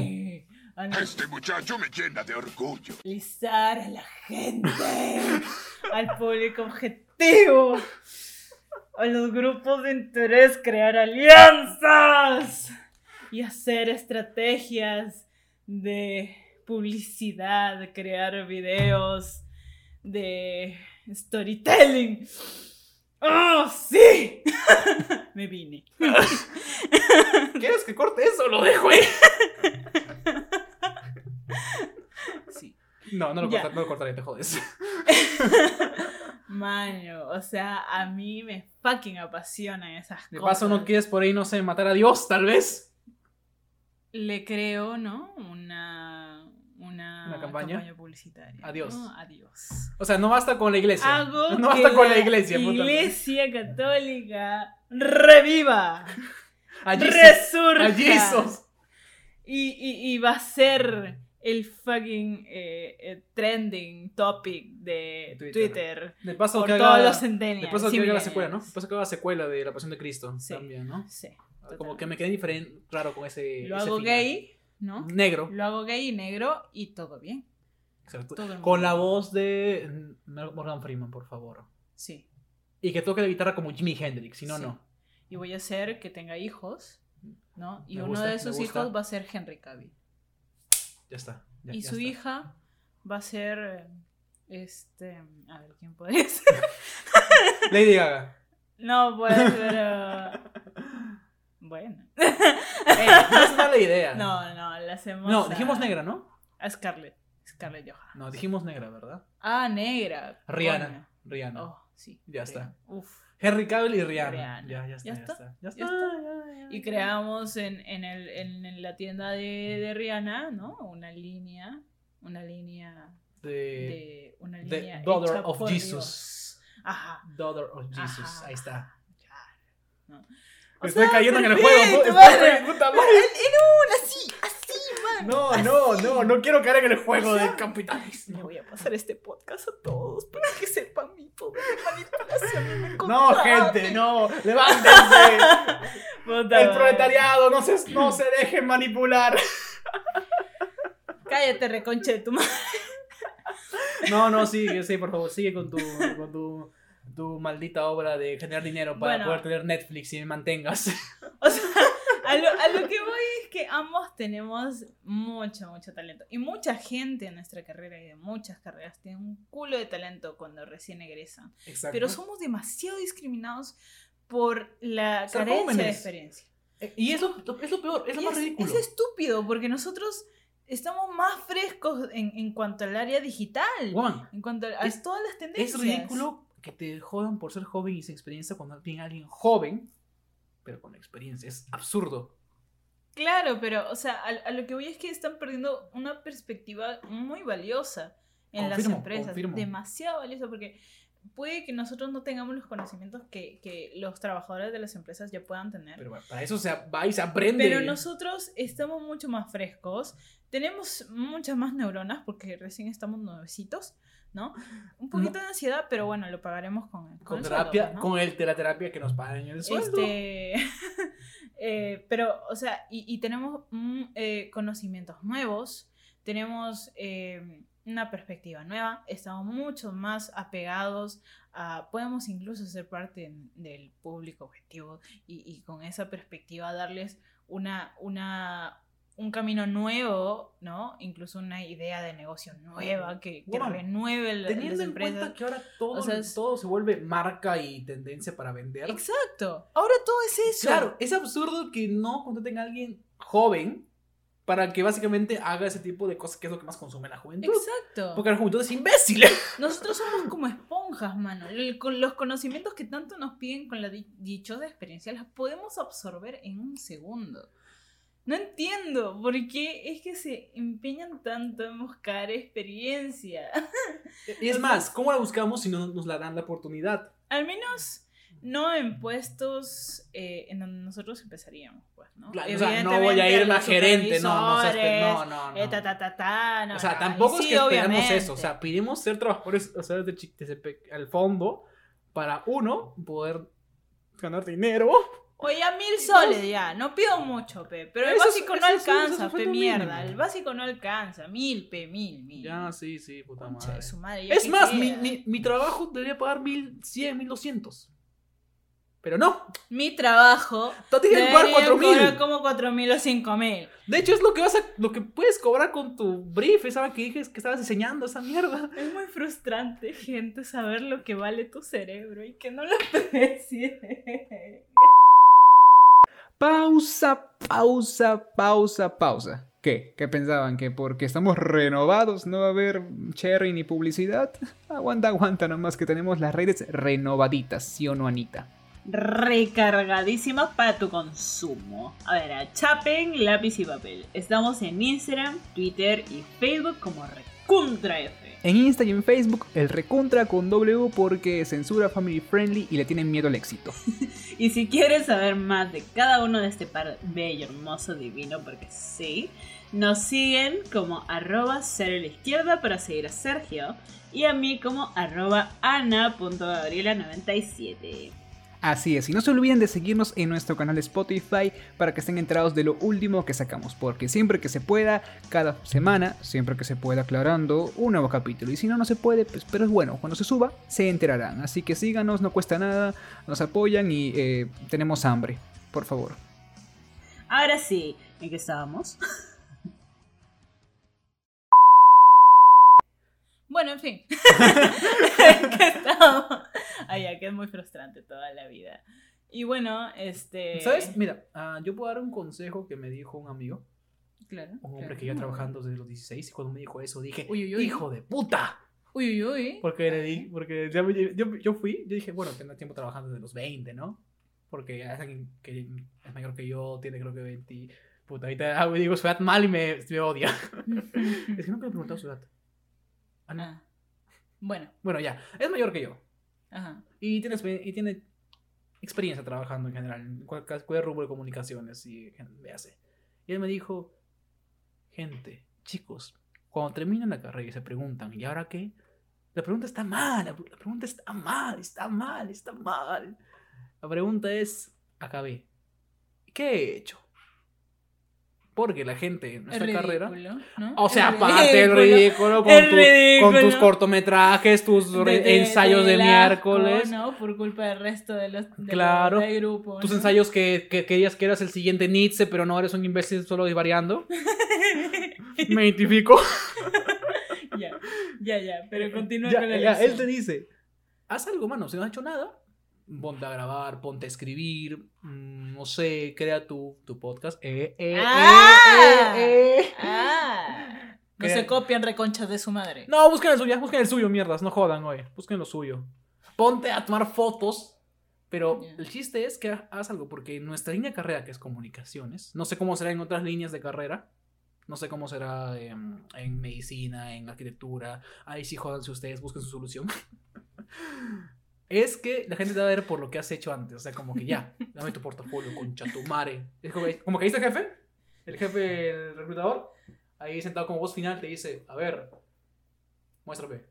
Speaker 1: Ah, Sí.
Speaker 5: Este muchacho me llena de orgullo.
Speaker 1: Analizar a la gente, al público objetivo, a los grupos de interés, crear alianzas y hacer estrategias de publicidad, crear videos, de storytelling. ¡Oh, sí! Me vine.
Speaker 2: ¿Quieres que corte eso? Lo dejo ahí.
Speaker 1: Sí.
Speaker 2: No, no lo, corta- no lo cortaré, te jodes.
Speaker 1: Mano, o sea, a mí me fucking apasionan esas
Speaker 2: De
Speaker 1: cosas.
Speaker 2: paso, no quieres por ahí, no sé, matar a Dios, tal vez.
Speaker 1: Le creo, ¿no? Una, una,
Speaker 2: ¿Una campaña?
Speaker 1: publicitaria.
Speaker 2: Adiós.
Speaker 1: ¿no? Adiós.
Speaker 2: O sea, no basta con la iglesia.
Speaker 1: Hago
Speaker 2: no
Speaker 1: que
Speaker 2: basta con la iglesia, puta
Speaker 1: iglesia católica reviva, resurja. Y, y, y va a ser el fucking eh, eh, trending topic de
Speaker 2: Twitter.
Speaker 1: Twitter.
Speaker 2: De paso
Speaker 1: por
Speaker 2: que
Speaker 1: todos
Speaker 2: haga,
Speaker 1: los centennials.
Speaker 2: de paso que haga la secuela, ¿no? De paso que haga la secuela de La Pasión de Cristo
Speaker 1: Sí.
Speaker 2: también, ¿no?
Speaker 1: Sí.
Speaker 2: Como que
Speaker 1: totalmente.
Speaker 2: me quedé diferente, raro con ese
Speaker 1: Lo
Speaker 2: ese
Speaker 1: hago
Speaker 2: final.
Speaker 1: gay, ¿no?
Speaker 2: Negro.
Speaker 1: Lo hago gay y negro y todo bien.
Speaker 2: Exacto.
Speaker 1: todo
Speaker 2: Con la voz de Morgan Freeman, por favor.
Speaker 1: Sí.
Speaker 2: Y que toque la guitarra como Jimi Hendrix, si no,
Speaker 1: Sí.
Speaker 2: no.
Speaker 1: Y voy a hacer que tenga hijos, ¿no? Y
Speaker 2: Me
Speaker 1: uno
Speaker 2: gusta,
Speaker 1: de sus hijos va a ser Henry Cavill.
Speaker 2: Ya está. ya-
Speaker 1: y
Speaker 2: ya
Speaker 1: su
Speaker 2: está.
Speaker 1: hija va a ser. Este. A ver, ¿quién podría ser?
Speaker 2: Lady Gaga.
Speaker 1: No, puede ser. Bueno.
Speaker 2: Eh, no es mala idea.
Speaker 1: No, no, la hacemos.
Speaker 2: No,
Speaker 1: a-
Speaker 2: dijimos negra, ¿no?
Speaker 1: A Scarlett. Scarlett Johansson.
Speaker 2: No, dijimos negra, ¿verdad?
Speaker 1: Ah, negra.
Speaker 2: Rihanna. Rihanna.
Speaker 1: Oh, sí.
Speaker 2: Ya
Speaker 1: Rihanna. Uf.
Speaker 2: Henry Cavill y Rihanna.
Speaker 1: Rihanna.
Speaker 2: Ya, ya está.
Speaker 1: ¿Ya
Speaker 2: Ya
Speaker 1: está?
Speaker 2: está. Ya está.
Speaker 1: ¿Ya está?
Speaker 2: ya, ya,
Speaker 1: Y creamos en, en, el, en, en la tienda de, de Rihanna, ¿no? Una línea. Una línea.
Speaker 2: De,
Speaker 1: De, una
Speaker 2: The
Speaker 1: línea.
Speaker 2: Daughter of Jesus.
Speaker 1: Dios. Ajá.
Speaker 2: Daughter of Jesus.
Speaker 1: Ajá,
Speaker 2: Ahí está.
Speaker 1: ¿no? O
Speaker 2: Estoy
Speaker 1: sea,
Speaker 2: cayendo en el juego.
Speaker 1: vale.
Speaker 2: estoy- puta madre.
Speaker 1: En así, así, man.
Speaker 2: No, no, no, no quiero caer en el juego
Speaker 1: O sea,
Speaker 2: del
Speaker 1: Le
Speaker 2: capitalismo.
Speaker 1: voy a pasar este podcast a todos para que sepan mi poder de manipulación. me
Speaker 2: No, gente, no. Levántense.
Speaker 1: Puta
Speaker 2: El proletariado no se, no se deje manipular.
Speaker 1: Cállate, reconche de tu madre.
Speaker 2: No, no, sigue, sí, por favor, sigue con tu, con tu, tu maldita obra de generar dinero para
Speaker 1: Bueno.
Speaker 2: poder tener Netflix y me mantengas.
Speaker 1: O sea, a lo, a lo que voy es que ambos tenemos mucho, mucho talento. Y mucha gente en nuestra carrera y de muchas carreras tiene un culo de talento cuando recién egresan.
Speaker 2: Exacto.
Speaker 1: Pero somos demasiado discriminados por la
Speaker 2: Ser
Speaker 1: carencia de experiencia.
Speaker 2: Eh, Y eso es lo peor, es lo más
Speaker 1: es,
Speaker 2: ridículo.
Speaker 1: es estúpido porque nosotros estamos más frescos en, en cuanto al área digital.
Speaker 2: Juan,
Speaker 1: En cuanto a
Speaker 2: Es-
Speaker 1: todas las tendencias.
Speaker 2: es ridículo que te jodan por ser joven y sin experiencia cuando viene alguien joven, pero con experiencia. Es absurdo.
Speaker 1: Claro, pero, o sea, a, a lo que voy es que están perdiendo una perspectiva muy valiosa en las
Speaker 2: Confirmo,
Speaker 1: empresas.
Speaker 2: confirmo.
Speaker 1: Demasiado valiosa porque puede que nosotros no tengamos los conocimientos que, que los trabajadores de las empresas ya puedan tener.
Speaker 2: Pero bueno, para eso se va y se aprende.
Speaker 1: Pero nosotros estamos mucho más frescos, tenemos muchas más neuronas porque recién estamos nuevecitos, ¿no? Un poquito de ansiedad, pero bueno, lo pagaremos con, con,
Speaker 2: con
Speaker 1: el
Speaker 2: terapia,
Speaker 1: pues, ¿no?
Speaker 2: con el, la terapia que nos pagan en el sueldo.
Speaker 1: Este, eh, pero, o sea, y, y tenemos mm, eh, conocimientos nuevos, tenemos eh, una perspectiva nueva, estamos mucho más apegados a, podemos incluso ser parte del público objetivo y, y con esa perspectiva darles una, una, un camino nuevo, ¿no? Incluso una idea de negocio nueva que, que
Speaker 2: Bueno,
Speaker 1: renueve la-
Speaker 2: Teniendo
Speaker 1: las
Speaker 2: en cuenta que ahora todo,
Speaker 1: O sea, es-
Speaker 2: todo se vuelve marca y tendencia para vender.
Speaker 1: Exacto, ahora todo es eso.
Speaker 2: Claro, es absurdo que no contraten a alguien joven para que básicamente haga ese tipo de cosas que es lo que más consume la juventud.
Speaker 1: Exacto.
Speaker 2: Porque la juventud es imbécil.
Speaker 1: Nosotros somos como esponjas, mano. El- con los conocimientos que tanto nos piden con la di- dichosa experiencia los podemos absorber en un segundo. No entiendo por qué es que se empeñan tanto en buscar experiencia.
Speaker 2: Y es más, ¿cómo la buscamos si no nos la dan la oportunidad?
Speaker 1: Al menos no en puestos eh, en donde nosotros empezaríamos, pues, ¿no?
Speaker 2: Claro, o sea, no voy a irme a gerente, no, no, no, no, no.
Speaker 1: eh, ta, ta, ta, no,
Speaker 2: O sea,
Speaker 1: no,
Speaker 2: tampoco
Speaker 1: y
Speaker 2: es
Speaker 1: sí,
Speaker 2: que esperemos
Speaker 1: obviamente.
Speaker 2: eso. O sea, pedimos ser trabajadores, o sea, desde, fondo, para uno, poder ganar dinero.
Speaker 1: Oye, a mil soles ya, no pido mucho, pe, pero el
Speaker 2: Eso es-
Speaker 1: básico no
Speaker 2: eso eso
Speaker 1: alcanza,
Speaker 2: un
Speaker 1: pe, mierda,
Speaker 2: mínimo.
Speaker 1: el básico no alcanza, mil, pe, mil, mil.
Speaker 2: Ya, sí, sí, puta
Speaker 1: Concha
Speaker 2: madre.
Speaker 1: de su madre, ¿ya
Speaker 2: Es más, mi, mi, mi trabajo debería pagar 1100, 1200. Pero no,
Speaker 1: Mi trabajo
Speaker 2: tú tienes que pagar
Speaker 1: debería
Speaker 2: 4000.
Speaker 1: cobrar como cuatro mil o cinco mil.
Speaker 2: De hecho, es lo que vas a, lo que puedes cobrar con tu brief, esa que dije que estabas diseñando esa mierda.
Speaker 1: Es muy frustrante, gente, saber lo que vale tu cerebro y que no lo aprecie.
Speaker 6: Pausa, pausa, pausa, pausa. ¿Qué? ¿Qué pensaban? ¿Que porque estamos renovados no va a haber cherry ni publicidad? Aguanta, aguanta nomás que tenemos las redes renovaditas, ¿sí o no, Anita?
Speaker 1: recargadísimas para tu consumo. A ver, a chapen, lápiz y papel. Estamos en Instagram, Twitter y Facebook como Recontra.
Speaker 6: En Insta y en Facebook, el recontra con W porque censura family friendly y le tienen miedo al éxito.
Speaker 1: Y si quieres saber más de cada uno de este par bello, hermoso, divino, porque sí, nos siguen como arroba cero a la izquierda para seguir a Sergio y a mí como arroba ana.gabriela97.
Speaker 6: Así es, y no se olviden de seguirnos en nuestro canal Spotify para que estén enterados de lo último que sacamos, porque siempre que se pueda, cada semana, siempre que se pueda aclarando un nuevo capítulo. Y si no, no se puede, pues, pero es bueno, cuando se suba, se enterarán. Así que síganos, no cuesta nada, nos apoyan y eh, tenemos hambre, por favor.
Speaker 1: Ahora sí, ¿en qué estábamos? Bueno, en fin. ¿En qué estábamos? Ay, ya, que es muy frustrante toda la vida. Y bueno, este...
Speaker 2: ¿Sabes? Mira, ah, yo puedo dar un consejo que me dijo un amigo,
Speaker 1: Claro.
Speaker 2: un hombre
Speaker 1: claro.
Speaker 2: que ya trabajando desde los 16, y cuando me dijo eso dije,
Speaker 1: Uy, uy, uy.
Speaker 2: ¡hijo de puta!
Speaker 1: Uy, uy, uy.
Speaker 2: Porque le di, porque me- yo, yo fui, yo dije, bueno, tengo tiempo trabajando desde los 20, ¿no? Porque es alguien que es mayor que yo, tiene creo que 20. Puta, ahorita ah, digo su edad mal y me, me odia. es que nunca me he preguntado su edad. Ah, no.
Speaker 1: Ah. Bueno,
Speaker 2: Bueno, ya, es mayor que yo.
Speaker 1: ajá.
Speaker 2: Y tiene, y tiene experiencia trabajando en general, en cual- cualquier rubro de comunicaciones y véase. Y él me dijo, gente, chicos, cuando terminan la carrera y se preguntan, ¿y ahora qué? La pregunta está mal, la, la pregunta está mal, está mal, está mal. La pregunta es, acabé. ¿Qué he hecho? Porque la gente en nuestra
Speaker 1: Es
Speaker 2: carrera... O sea, aparte del
Speaker 1: ridículo.
Speaker 2: con, tu- tus cortometrajes, tus re-
Speaker 1: De- de-
Speaker 2: ensayos de, miércoles,
Speaker 1: ¿no? Por culpa del resto de los de
Speaker 2: Claro.
Speaker 1: los- grupo.
Speaker 2: tus ensayos que, que querías que eras el siguiente Nietzsche, pero no eres un imbécil solo divariando. Me identifico.
Speaker 1: ya, ya, ya. Pero continúa
Speaker 2: Ya,
Speaker 1: con la
Speaker 2: ya, él te dice, haz algo, mano, si no has hecho nada, ponte a grabar, ponte a escribir, mm, no sé, crea tu, tu podcast. Eh, eh, eh,
Speaker 1: ¡Ah!
Speaker 2: eh, eh.
Speaker 1: Ah. No se copian reconchas de su madre.
Speaker 2: No, busquen el suyo, busquen el suyo, mierdas, no jodan, oye, busquen lo suyo. Ponte a tomar fotos, pero el chiste es que hagas algo, porque nuestra línea de carrera, que es comunicaciones, no sé cómo será en otras líneas de carrera, no sé cómo será en, en medicina, en arquitectura, ahí sí jodanse ustedes, busquen su solución. es que la gente te va a ver por lo que has hecho antes, o sea, como que ya, dame tu portafolio, concha tu madre. Es como, como que ahí está el jefe, el jefe, el reclutador, ahí sentado como voz final te dice, a ver, muéstrame.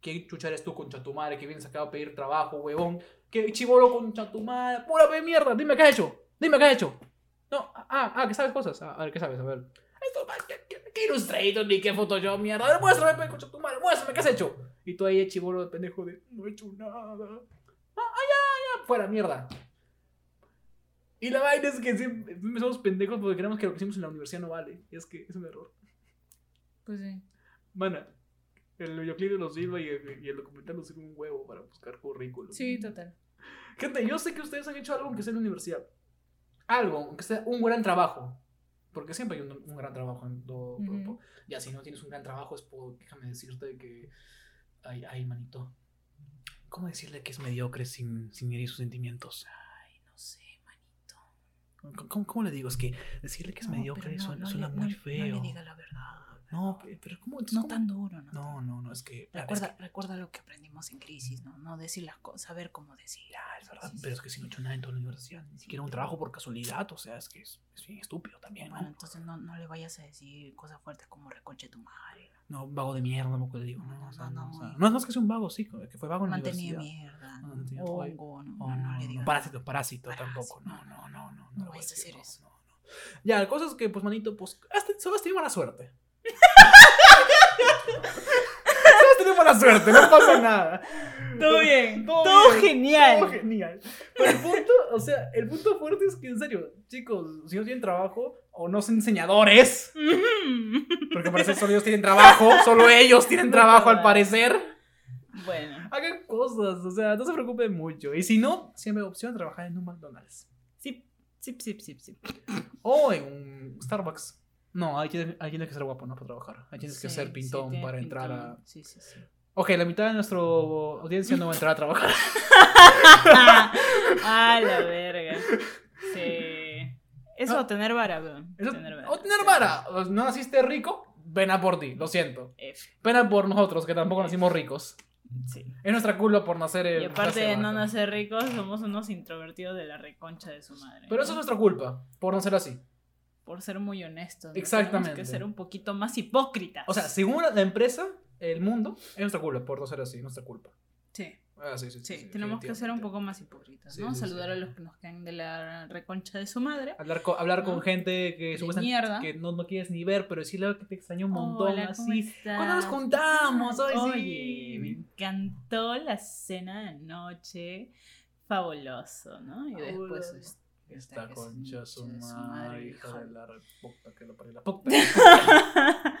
Speaker 2: ¿Quién chucha eres tú, concha tu madre, que vienes acá a pedir trabajo, huevón? ¿Qué chivolo, concha tu madre? ¡Pura pe mierda! Dime qué has hecho. Dime qué has hecho. No, ah, ah, que sabes cosas. Ah, a ver, ¿qué sabes? A ver. Esto, ¿qué, qué, qué Illustrator ni qué Photoshop, mierda? A ver, muéstrame, pe, concha tu madre, muéstrame qué has hecho. Y tú ahí, chivolo de pendejo de, no he hecho nada. Ah, ah, ya, ya, fuera, mierda. Y la vaina es que siempre somos pendejos porque creemos que lo que hicimos en la universidad no vale. Y es que es un error.
Speaker 1: Pues sí.
Speaker 2: Mana, el videoclip lo sirve y el, y el documental nos sirve un huevo para buscar currículum.
Speaker 1: Sí, total.
Speaker 2: Gente, yo sé que ustedes han hecho algo aunque sea en la universidad. Algo, aunque sea un gran trabajo. Porque siempre hay un, un gran trabajo en todo
Speaker 1: Ujú.
Speaker 2: grupo. Ya, si no tienes un gran trabajo, es por, déjame decirte que. Ay, ay, manito. ¿Cómo decirle que es mediocre sin, sin herir sus sentimientos?
Speaker 1: Ay, no sé, manito.
Speaker 2: ¿Cómo, cómo- le digo? Es que decirle que es
Speaker 1: No,
Speaker 2: mediocre
Speaker 1: no-
Speaker 2: suena,
Speaker 1: no
Speaker 2: suena
Speaker 1: le-
Speaker 2: muy feo.
Speaker 1: No le diga la verdad.
Speaker 2: No, pe- pero ¿cómo?
Speaker 1: No
Speaker 2: cómo-
Speaker 1: tan duro, ¿no?
Speaker 2: No, no, no, es que. claro, es
Speaker 1: Recuerda,
Speaker 2: que-
Speaker 1: recuerda lo que aprendimos en crisis, ¿no? No decir las cosas, saber cómo decir.
Speaker 2: Ya, es verdad,
Speaker 1: Sí,
Speaker 2: pero es que si no he hecho nada en toda la universidad, ni siquiera un trabajo por casualidad, o sea, es que es, es bien estúpido también,
Speaker 1: Bueno,
Speaker 2: ¿no?
Speaker 1: entonces no, no le vayas a decir cosas fuertes como reconche tu madre.
Speaker 2: No, vago de mierda, tampoco le digo, no,
Speaker 1: No,
Speaker 2: o sea,
Speaker 1: no,
Speaker 2: no, o sea,
Speaker 1: muy-
Speaker 2: no es más que sea un vago, sí, que fue vago en la
Speaker 1: Mantenido mierda.
Speaker 2: No,
Speaker 1: ¿no? Hongo, no, no, no le
Speaker 2: no,
Speaker 1: digas.
Speaker 2: parásito, parásito tampoco, no,
Speaker 1: no,
Speaker 2: no, no, no.
Speaker 1: no
Speaker 2: voy
Speaker 1: a
Speaker 2: decir, no,
Speaker 1: eso.
Speaker 2: no, no. Ya, la cosa es que, pues, manito, pues, solo has tenido mala suerte. tenido mala suerte, no pasa nada.
Speaker 1: Todo bien,
Speaker 2: Todo
Speaker 1: todo,
Speaker 2: bien,
Speaker 1: genial.
Speaker 2: Todo genial. Pero el punto, o sea, el punto fuerte es que, en serio, chicos, si no tienen trabajo o no son enseñadores, porque parece que solo ellos tienen trabajo, solo ellos tienen trabajo al parecer,
Speaker 1: bueno,
Speaker 2: hagan cosas, o sea, no se preocupen mucho. Y si no, siempre hay opción de trabajar en un McDonald's
Speaker 1: sí, sí, sí, sí, sí.
Speaker 2: o en un Starbucks. No, ahí tienes, ahí tienes que ser guapo, ¿no? Para trabajar. Ahí tienes que
Speaker 1: Sí,
Speaker 2: ser
Speaker 1: sí,
Speaker 2: pintón
Speaker 1: tienes
Speaker 2: para entrar a.
Speaker 1: pintón. Sí, sí, sí.
Speaker 2: Ok, la mitad de nuestra audiencia no va a entrar a trabajar.
Speaker 1: ah, la verga. Sí. Eso,
Speaker 2: Ah.
Speaker 1: tener vara, weón.
Speaker 2: Eso-
Speaker 1: tener vara.
Speaker 2: o tener vara. O No naciste rico, pena por ti, lo siento.
Speaker 1: F.
Speaker 2: Pena por nosotros, que tampoco nacimos ricos.
Speaker 1: Sí.
Speaker 2: Es nuestra culpa por nacer
Speaker 1: Y aparte de no nacer ricos, somos unos introvertidos de la reconcha de su madre.
Speaker 2: Pero eso es
Speaker 1: ¿no?
Speaker 2: nuestra culpa, por no ser así.
Speaker 1: Por ser muy honestos. ¿no?
Speaker 2: Exactamente.
Speaker 1: Tenemos que ser un poquito más hipócritas.
Speaker 2: O sea, según la empresa, el mundo, es nuestra culpa por no ser así, nuestra culpa.
Speaker 1: Sí,
Speaker 2: Ah, sí, sí,
Speaker 1: sí,
Speaker 2: sí,
Speaker 1: tenemos que ser un poco más hipócritas, ¿no? Saludar a los que nos caen de la reconcha de su madre.
Speaker 2: Hablar con, hablar con gente que
Speaker 1: mierda.
Speaker 2: no, no quieres ni ver, pero decirle que te extraño un montón
Speaker 1: Hola, ¿cómo
Speaker 2: así. ¿Cuándo nos juntamos? Ay,
Speaker 1: Oye,
Speaker 2: sí.
Speaker 1: me encantó la cena de anoche. Fabuloso, ¿no? Y después
Speaker 2: Esta
Speaker 1: que es
Speaker 2: concha su
Speaker 1: concha
Speaker 2: madre, hija de la puta que lo parió, la puta.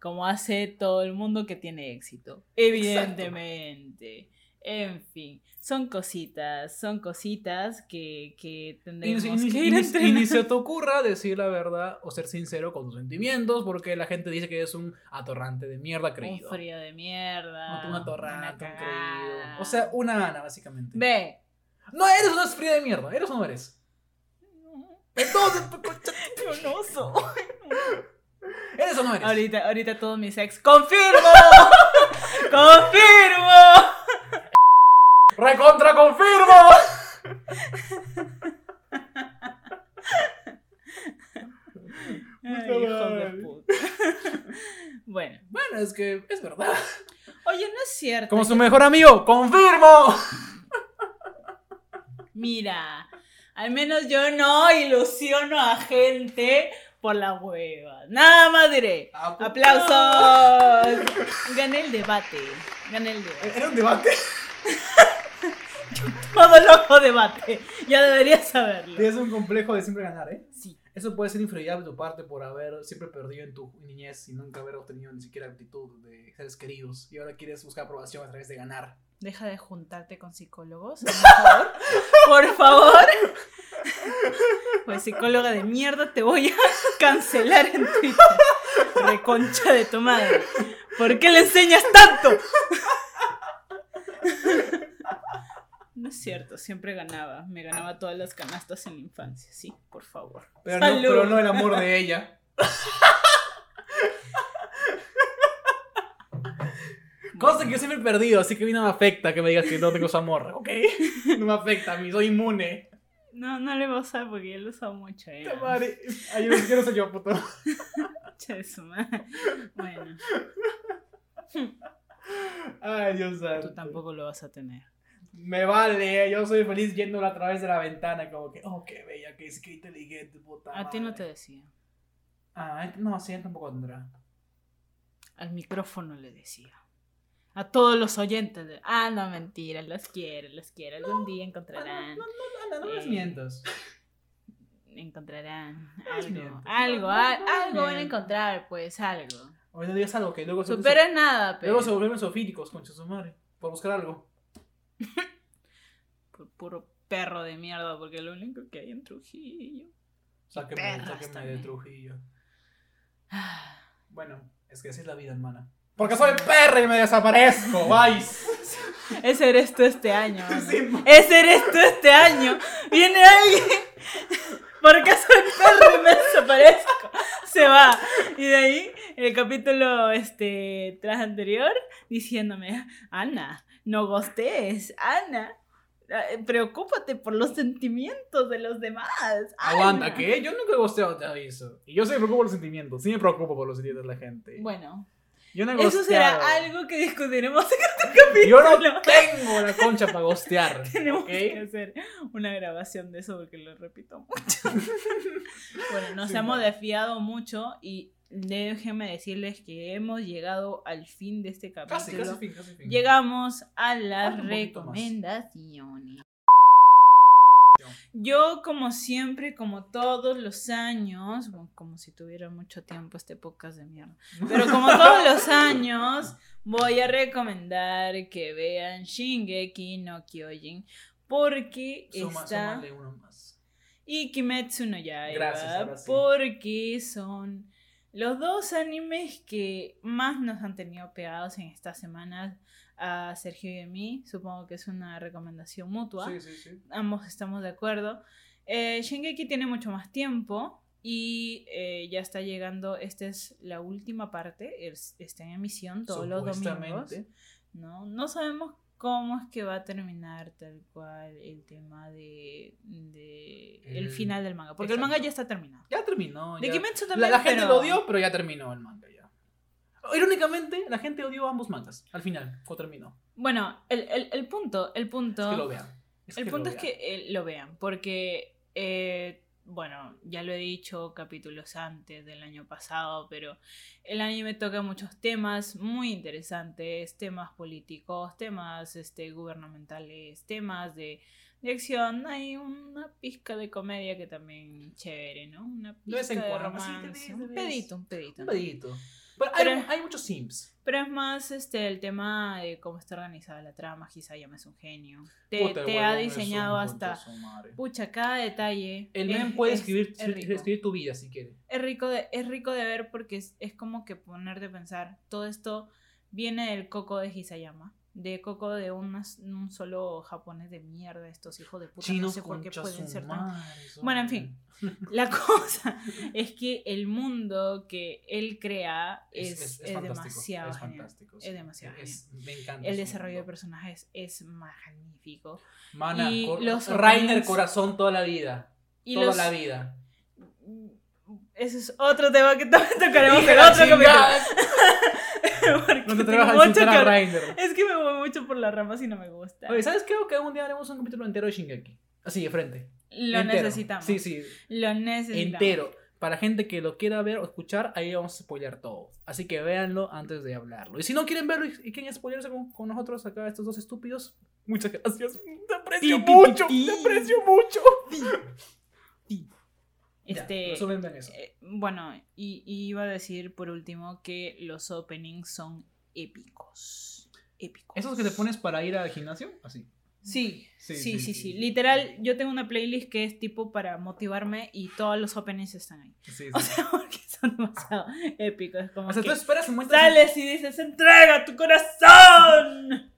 Speaker 1: Como hace todo el mundo que tiene éxito. Evidentemente. En fin, son cositas, son cositas que, que
Speaker 2: Y,
Speaker 1: tendremos que
Speaker 2: y
Speaker 1: ir
Speaker 2: ni- y ni se te ocurra decir la verdad o ser sincero con tus sentimientos, porque la gente dice que es un atorrante de mierda
Speaker 1: Un
Speaker 2: creído.
Speaker 1: frío de mierda.
Speaker 2: Un, un atorrante, un creído. O sea, una Ana, básicamente.
Speaker 1: Ve.
Speaker 2: No, eres una fría de mierda, ¿eres o no eres? Entonces,
Speaker 1: Un oso.
Speaker 2: ¿eres o no eres?
Speaker 1: Ahorita, ahorita todos mis ex. ¡Confirmo! ¡Confirmo!
Speaker 2: ¡Recontra confirmo!
Speaker 1: Ay, hijos de puta. bueno,
Speaker 2: Bueno, es que es verdad.
Speaker 1: oye, no es cierto.
Speaker 2: Como su mejor amigo, confirmo.
Speaker 1: Mira, al menos yo no ilusiono a gente por la hueva. Nada más diré. ¡Aplausos! Gané el debate. Gané el debate.
Speaker 2: Era un debate.
Speaker 1: Todo loco debate. Ya deberías saberlo.
Speaker 2: Tienes un complejo de siempre ganar, ¿eh?
Speaker 1: Sí.
Speaker 2: Eso puede ser inferioridad de tu parte por haber siempre perdido en tu niñez y nunca haber obtenido ni siquiera actitud de seres queridos. Y ahora quieres buscar aprobación a través de ganar.
Speaker 1: Deja de juntarte con psicólogos, por favor. Por favor. Pues psicóloga de mierda, te voy a cancelar en Twitter. Reconcha de tu madre. ¿Por qué le enseñas tanto? No es cierto, siempre ganaba. Me ganaba todas las canastas en la infancia, sí, por favor.
Speaker 2: Pero no, pero no el amor de ella. Cosa que yo siempre he perdido, así que a mí no me afecta que me digas que no tengo su amor, ¿ok? No me afecta a mí, soy inmune.
Speaker 1: No, no le voy a usar porque ya lo usado mucho.
Speaker 2: Puta madre. Ay, yo no quiero ser yo, puto.
Speaker 1: Bueno,
Speaker 2: Ay, Dios santo.
Speaker 1: tú tampoco lo vas a tener.
Speaker 2: Me vale, yo soy feliz yéndola a través de la ventana, como que, oh, qué bella, que es que inteligente, puta.
Speaker 1: A ti no te decía.
Speaker 2: Ah, no, sí, él tampoco tendrá.
Speaker 1: Al micrófono le decía. A todos los oyentes. de- Ah, no, mentira, los quiero, los quiero. Algún día encontrarán.
Speaker 2: No, no, no, no les
Speaker 1: Eh,
Speaker 2: mientas.
Speaker 1: Encontrarán algo.
Speaker 2: mientas.
Speaker 1: Algo, al- algo van a encontrar, pues, algo.
Speaker 2: Hoy no digas algo que luego se
Speaker 1: Supera nada, pero.
Speaker 2: Luego se vuelven sofílicos, concha su madre. Por buscar algo.
Speaker 1: Pu- Puro perro de mierda, porque es lo único que hay en Trujillo.
Speaker 2: Sáqueme, sáqueme de. Trujillo. Bueno, es que así es la vida, hermana. Porque soy perra y me desaparezco, vais.
Speaker 1: Ese eres tú este año. mano.
Speaker 2: Sí,
Speaker 1: Ese eres tú este año. Viene alguien. Porque soy perro y me desaparezco. Se va. Y de ahí, el capítulo este, tras anterior, diciéndome: Ana, no gostees. Ana, eh, preocúpate por los sentimientos de los demás.
Speaker 2: Aguanta,
Speaker 1: Ana".
Speaker 2: ¿qué? Yo nunca he gosteado, te aviso. Y yo sí me preocupo por los sentimientos. Sí me preocupo por los sentimientos de la gente.
Speaker 1: Bueno,
Speaker 2: yo no he
Speaker 1: eso será algo que discutiremos en este capítulo.
Speaker 2: Yo no tengo la concha para gostear.
Speaker 1: Tenemos que hacer una grabación de eso porque lo repito mucho. bueno, nos
Speaker 2: Sí,
Speaker 1: hemos
Speaker 2: vale.
Speaker 1: desfiado mucho y déjenme decirles que hemos llegado al fin de este capítulo.
Speaker 2: Casi, casi fin, casi fin.
Speaker 1: Llegamos a las recomendaciones. Yo, como siempre, como todos los años, bueno, como si tuviera mucho tiempo este podcast de mierda, pero como todos los años, voy a recomendar que vean Shingeki no Kyojin porque
Speaker 2: Suma-
Speaker 1: está
Speaker 2: uno más.
Speaker 1: y Kimetsu no Yaiba
Speaker 2: Gracias, sí.
Speaker 1: porque son los dos animes que más nos han tenido pegados en estas semanas a Sergio y a mí. Supongo que es una recomendación mutua
Speaker 2: Sí, sí, sí.
Speaker 1: ambos estamos de acuerdo. Eh, Shingeki tiene mucho más tiempo y eh, ya está llegando, esta es la última parte, es- está en emisión todos los domingos. ¿no? no sabemos cómo es que va a terminar tal cual el tema de, de el
Speaker 2: El-
Speaker 1: final del manga, porque el manga ya está terminado.
Speaker 2: Ya terminó.
Speaker 1: De
Speaker 2: ya.
Speaker 1: Kimetsu
Speaker 2: La,
Speaker 1: también,
Speaker 2: la gente
Speaker 1: pero-
Speaker 2: lo odió, pero ya terminó el manga. Irónicamente, la gente odió ambos mangas. Al final, cuando terminó.
Speaker 1: Bueno, el, el- el punto, el punto...
Speaker 2: Es que lo vean. Es
Speaker 1: El punto es
Speaker 2: vean.
Speaker 1: que eh, lo vean, porque, eh, bueno, ya lo he dicho capítulos antes del año pasado, pero el anime toca muchos temas muy interesantes, temas políticos, temas este, gubernamentales, temas de, de acción. Hay una pizca de comedia que también chévere, ¿no? Una pizca de romance, un pedito, un pedito.
Speaker 2: Un
Speaker 1: ¿no?
Speaker 2: Pero hay, muchos sims.
Speaker 1: Pero es más este el tema de cómo está organizada la trama. Hisayama es un genio. Te,
Speaker 2: Puta,
Speaker 1: te
Speaker 2: huevón,
Speaker 1: ha diseñado hasta. Pucha, cada detalle.
Speaker 2: El
Speaker 1: es-
Speaker 2: men puede
Speaker 1: es-
Speaker 2: escribir,
Speaker 1: es
Speaker 2: escribir tu vida si quiere.
Speaker 1: Es rico de, es rico de ver porque es, es como que ponerte a pensar. Todo esto viene del coco de Hisayama. De coco de unas- un solo japonés de mierda, estos hijos de puta.
Speaker 2: Chinos
Speaker 1: no sé por qué pueden ser tan. Bueno, en fin. La cosa es que el mundo que él crea es, demasiado
Speaker 2: es
Speaker 1: genial.
Speaker 2: fantástico.
Speaker 1: Es demasiado
Speaker 2: Es- me encanta.
Speaker 1: El desarrollo de personajes es magnífico.
Speaker 2: Mana,
Speaker 1: y
Speaker 2: cor-
Speaker 1: los
Speaker 2: Rainer corazón toda la vida.
Speaker 1: Y
Speaker 2: toda
Speaker 1: los,
Speaker 2: la vida.
Speaker 1: Ese es otro tema que también tocaremos en otro capítulo.
Speaker 2: No te atrevas a
Speaker 1: mucho
Speaker 2: insultar a. Rainer.
Speaker 1: Es que me voy mucho por las ramas y no me gusta.
Speaker 2: Oye, ¿sabes qué? Que un día haremos un capítulo entero de Shingeki. Así, de frente.
Speaker 1: Lo
Speaker 2: Entero.
Speaker 1: necesitamos.
Speaker 2: Sí, sí.
Speaker 1: Lo necesitamos.
Speaker 2: Entero. Para gente que lo quiera ver o escuchar, ahí vamos a spoilear todo. Así que véanlo antes de hablarlo. Y si no quieren verlo y y quieren spoilearse con, con nosotros acá, estos dos estúpidos, muchas gracias. Te aprecio
Speaker 1: pi,
Speaker 2: mucho.
Speaker 1: pi, pi.
Speaker 2: Te aprecio mucho.
Speaker 1: Este,
Speaker 2: Ya, en eso.
Speaker 1: eh, bueno, y, y iba a decir por último que los openings son épicos. Épicos.
Speaker 2: ¿Esos que te pones para ir al gimnasio? Así.
Speaker 1: Sí,
Speaker 2: Sí,
Speaker 1: sí,
Speaker 2: sí,
Speaker 1: sí, sí,
Speaker 2: sí.
Speaker 1: Literal, yo tengo una playlist que es tipo para motivarme y todos los openings están ahí.
Speaker 2: Sí, sí.
Speaker 1: O sea, porque son demasiado épicos. Como
Speaker 2: O sea,
Speaker 1: que
Speaker 2: tú esperas un momento.
Speaker 1: sales y dices, ¡entrega tu corazón!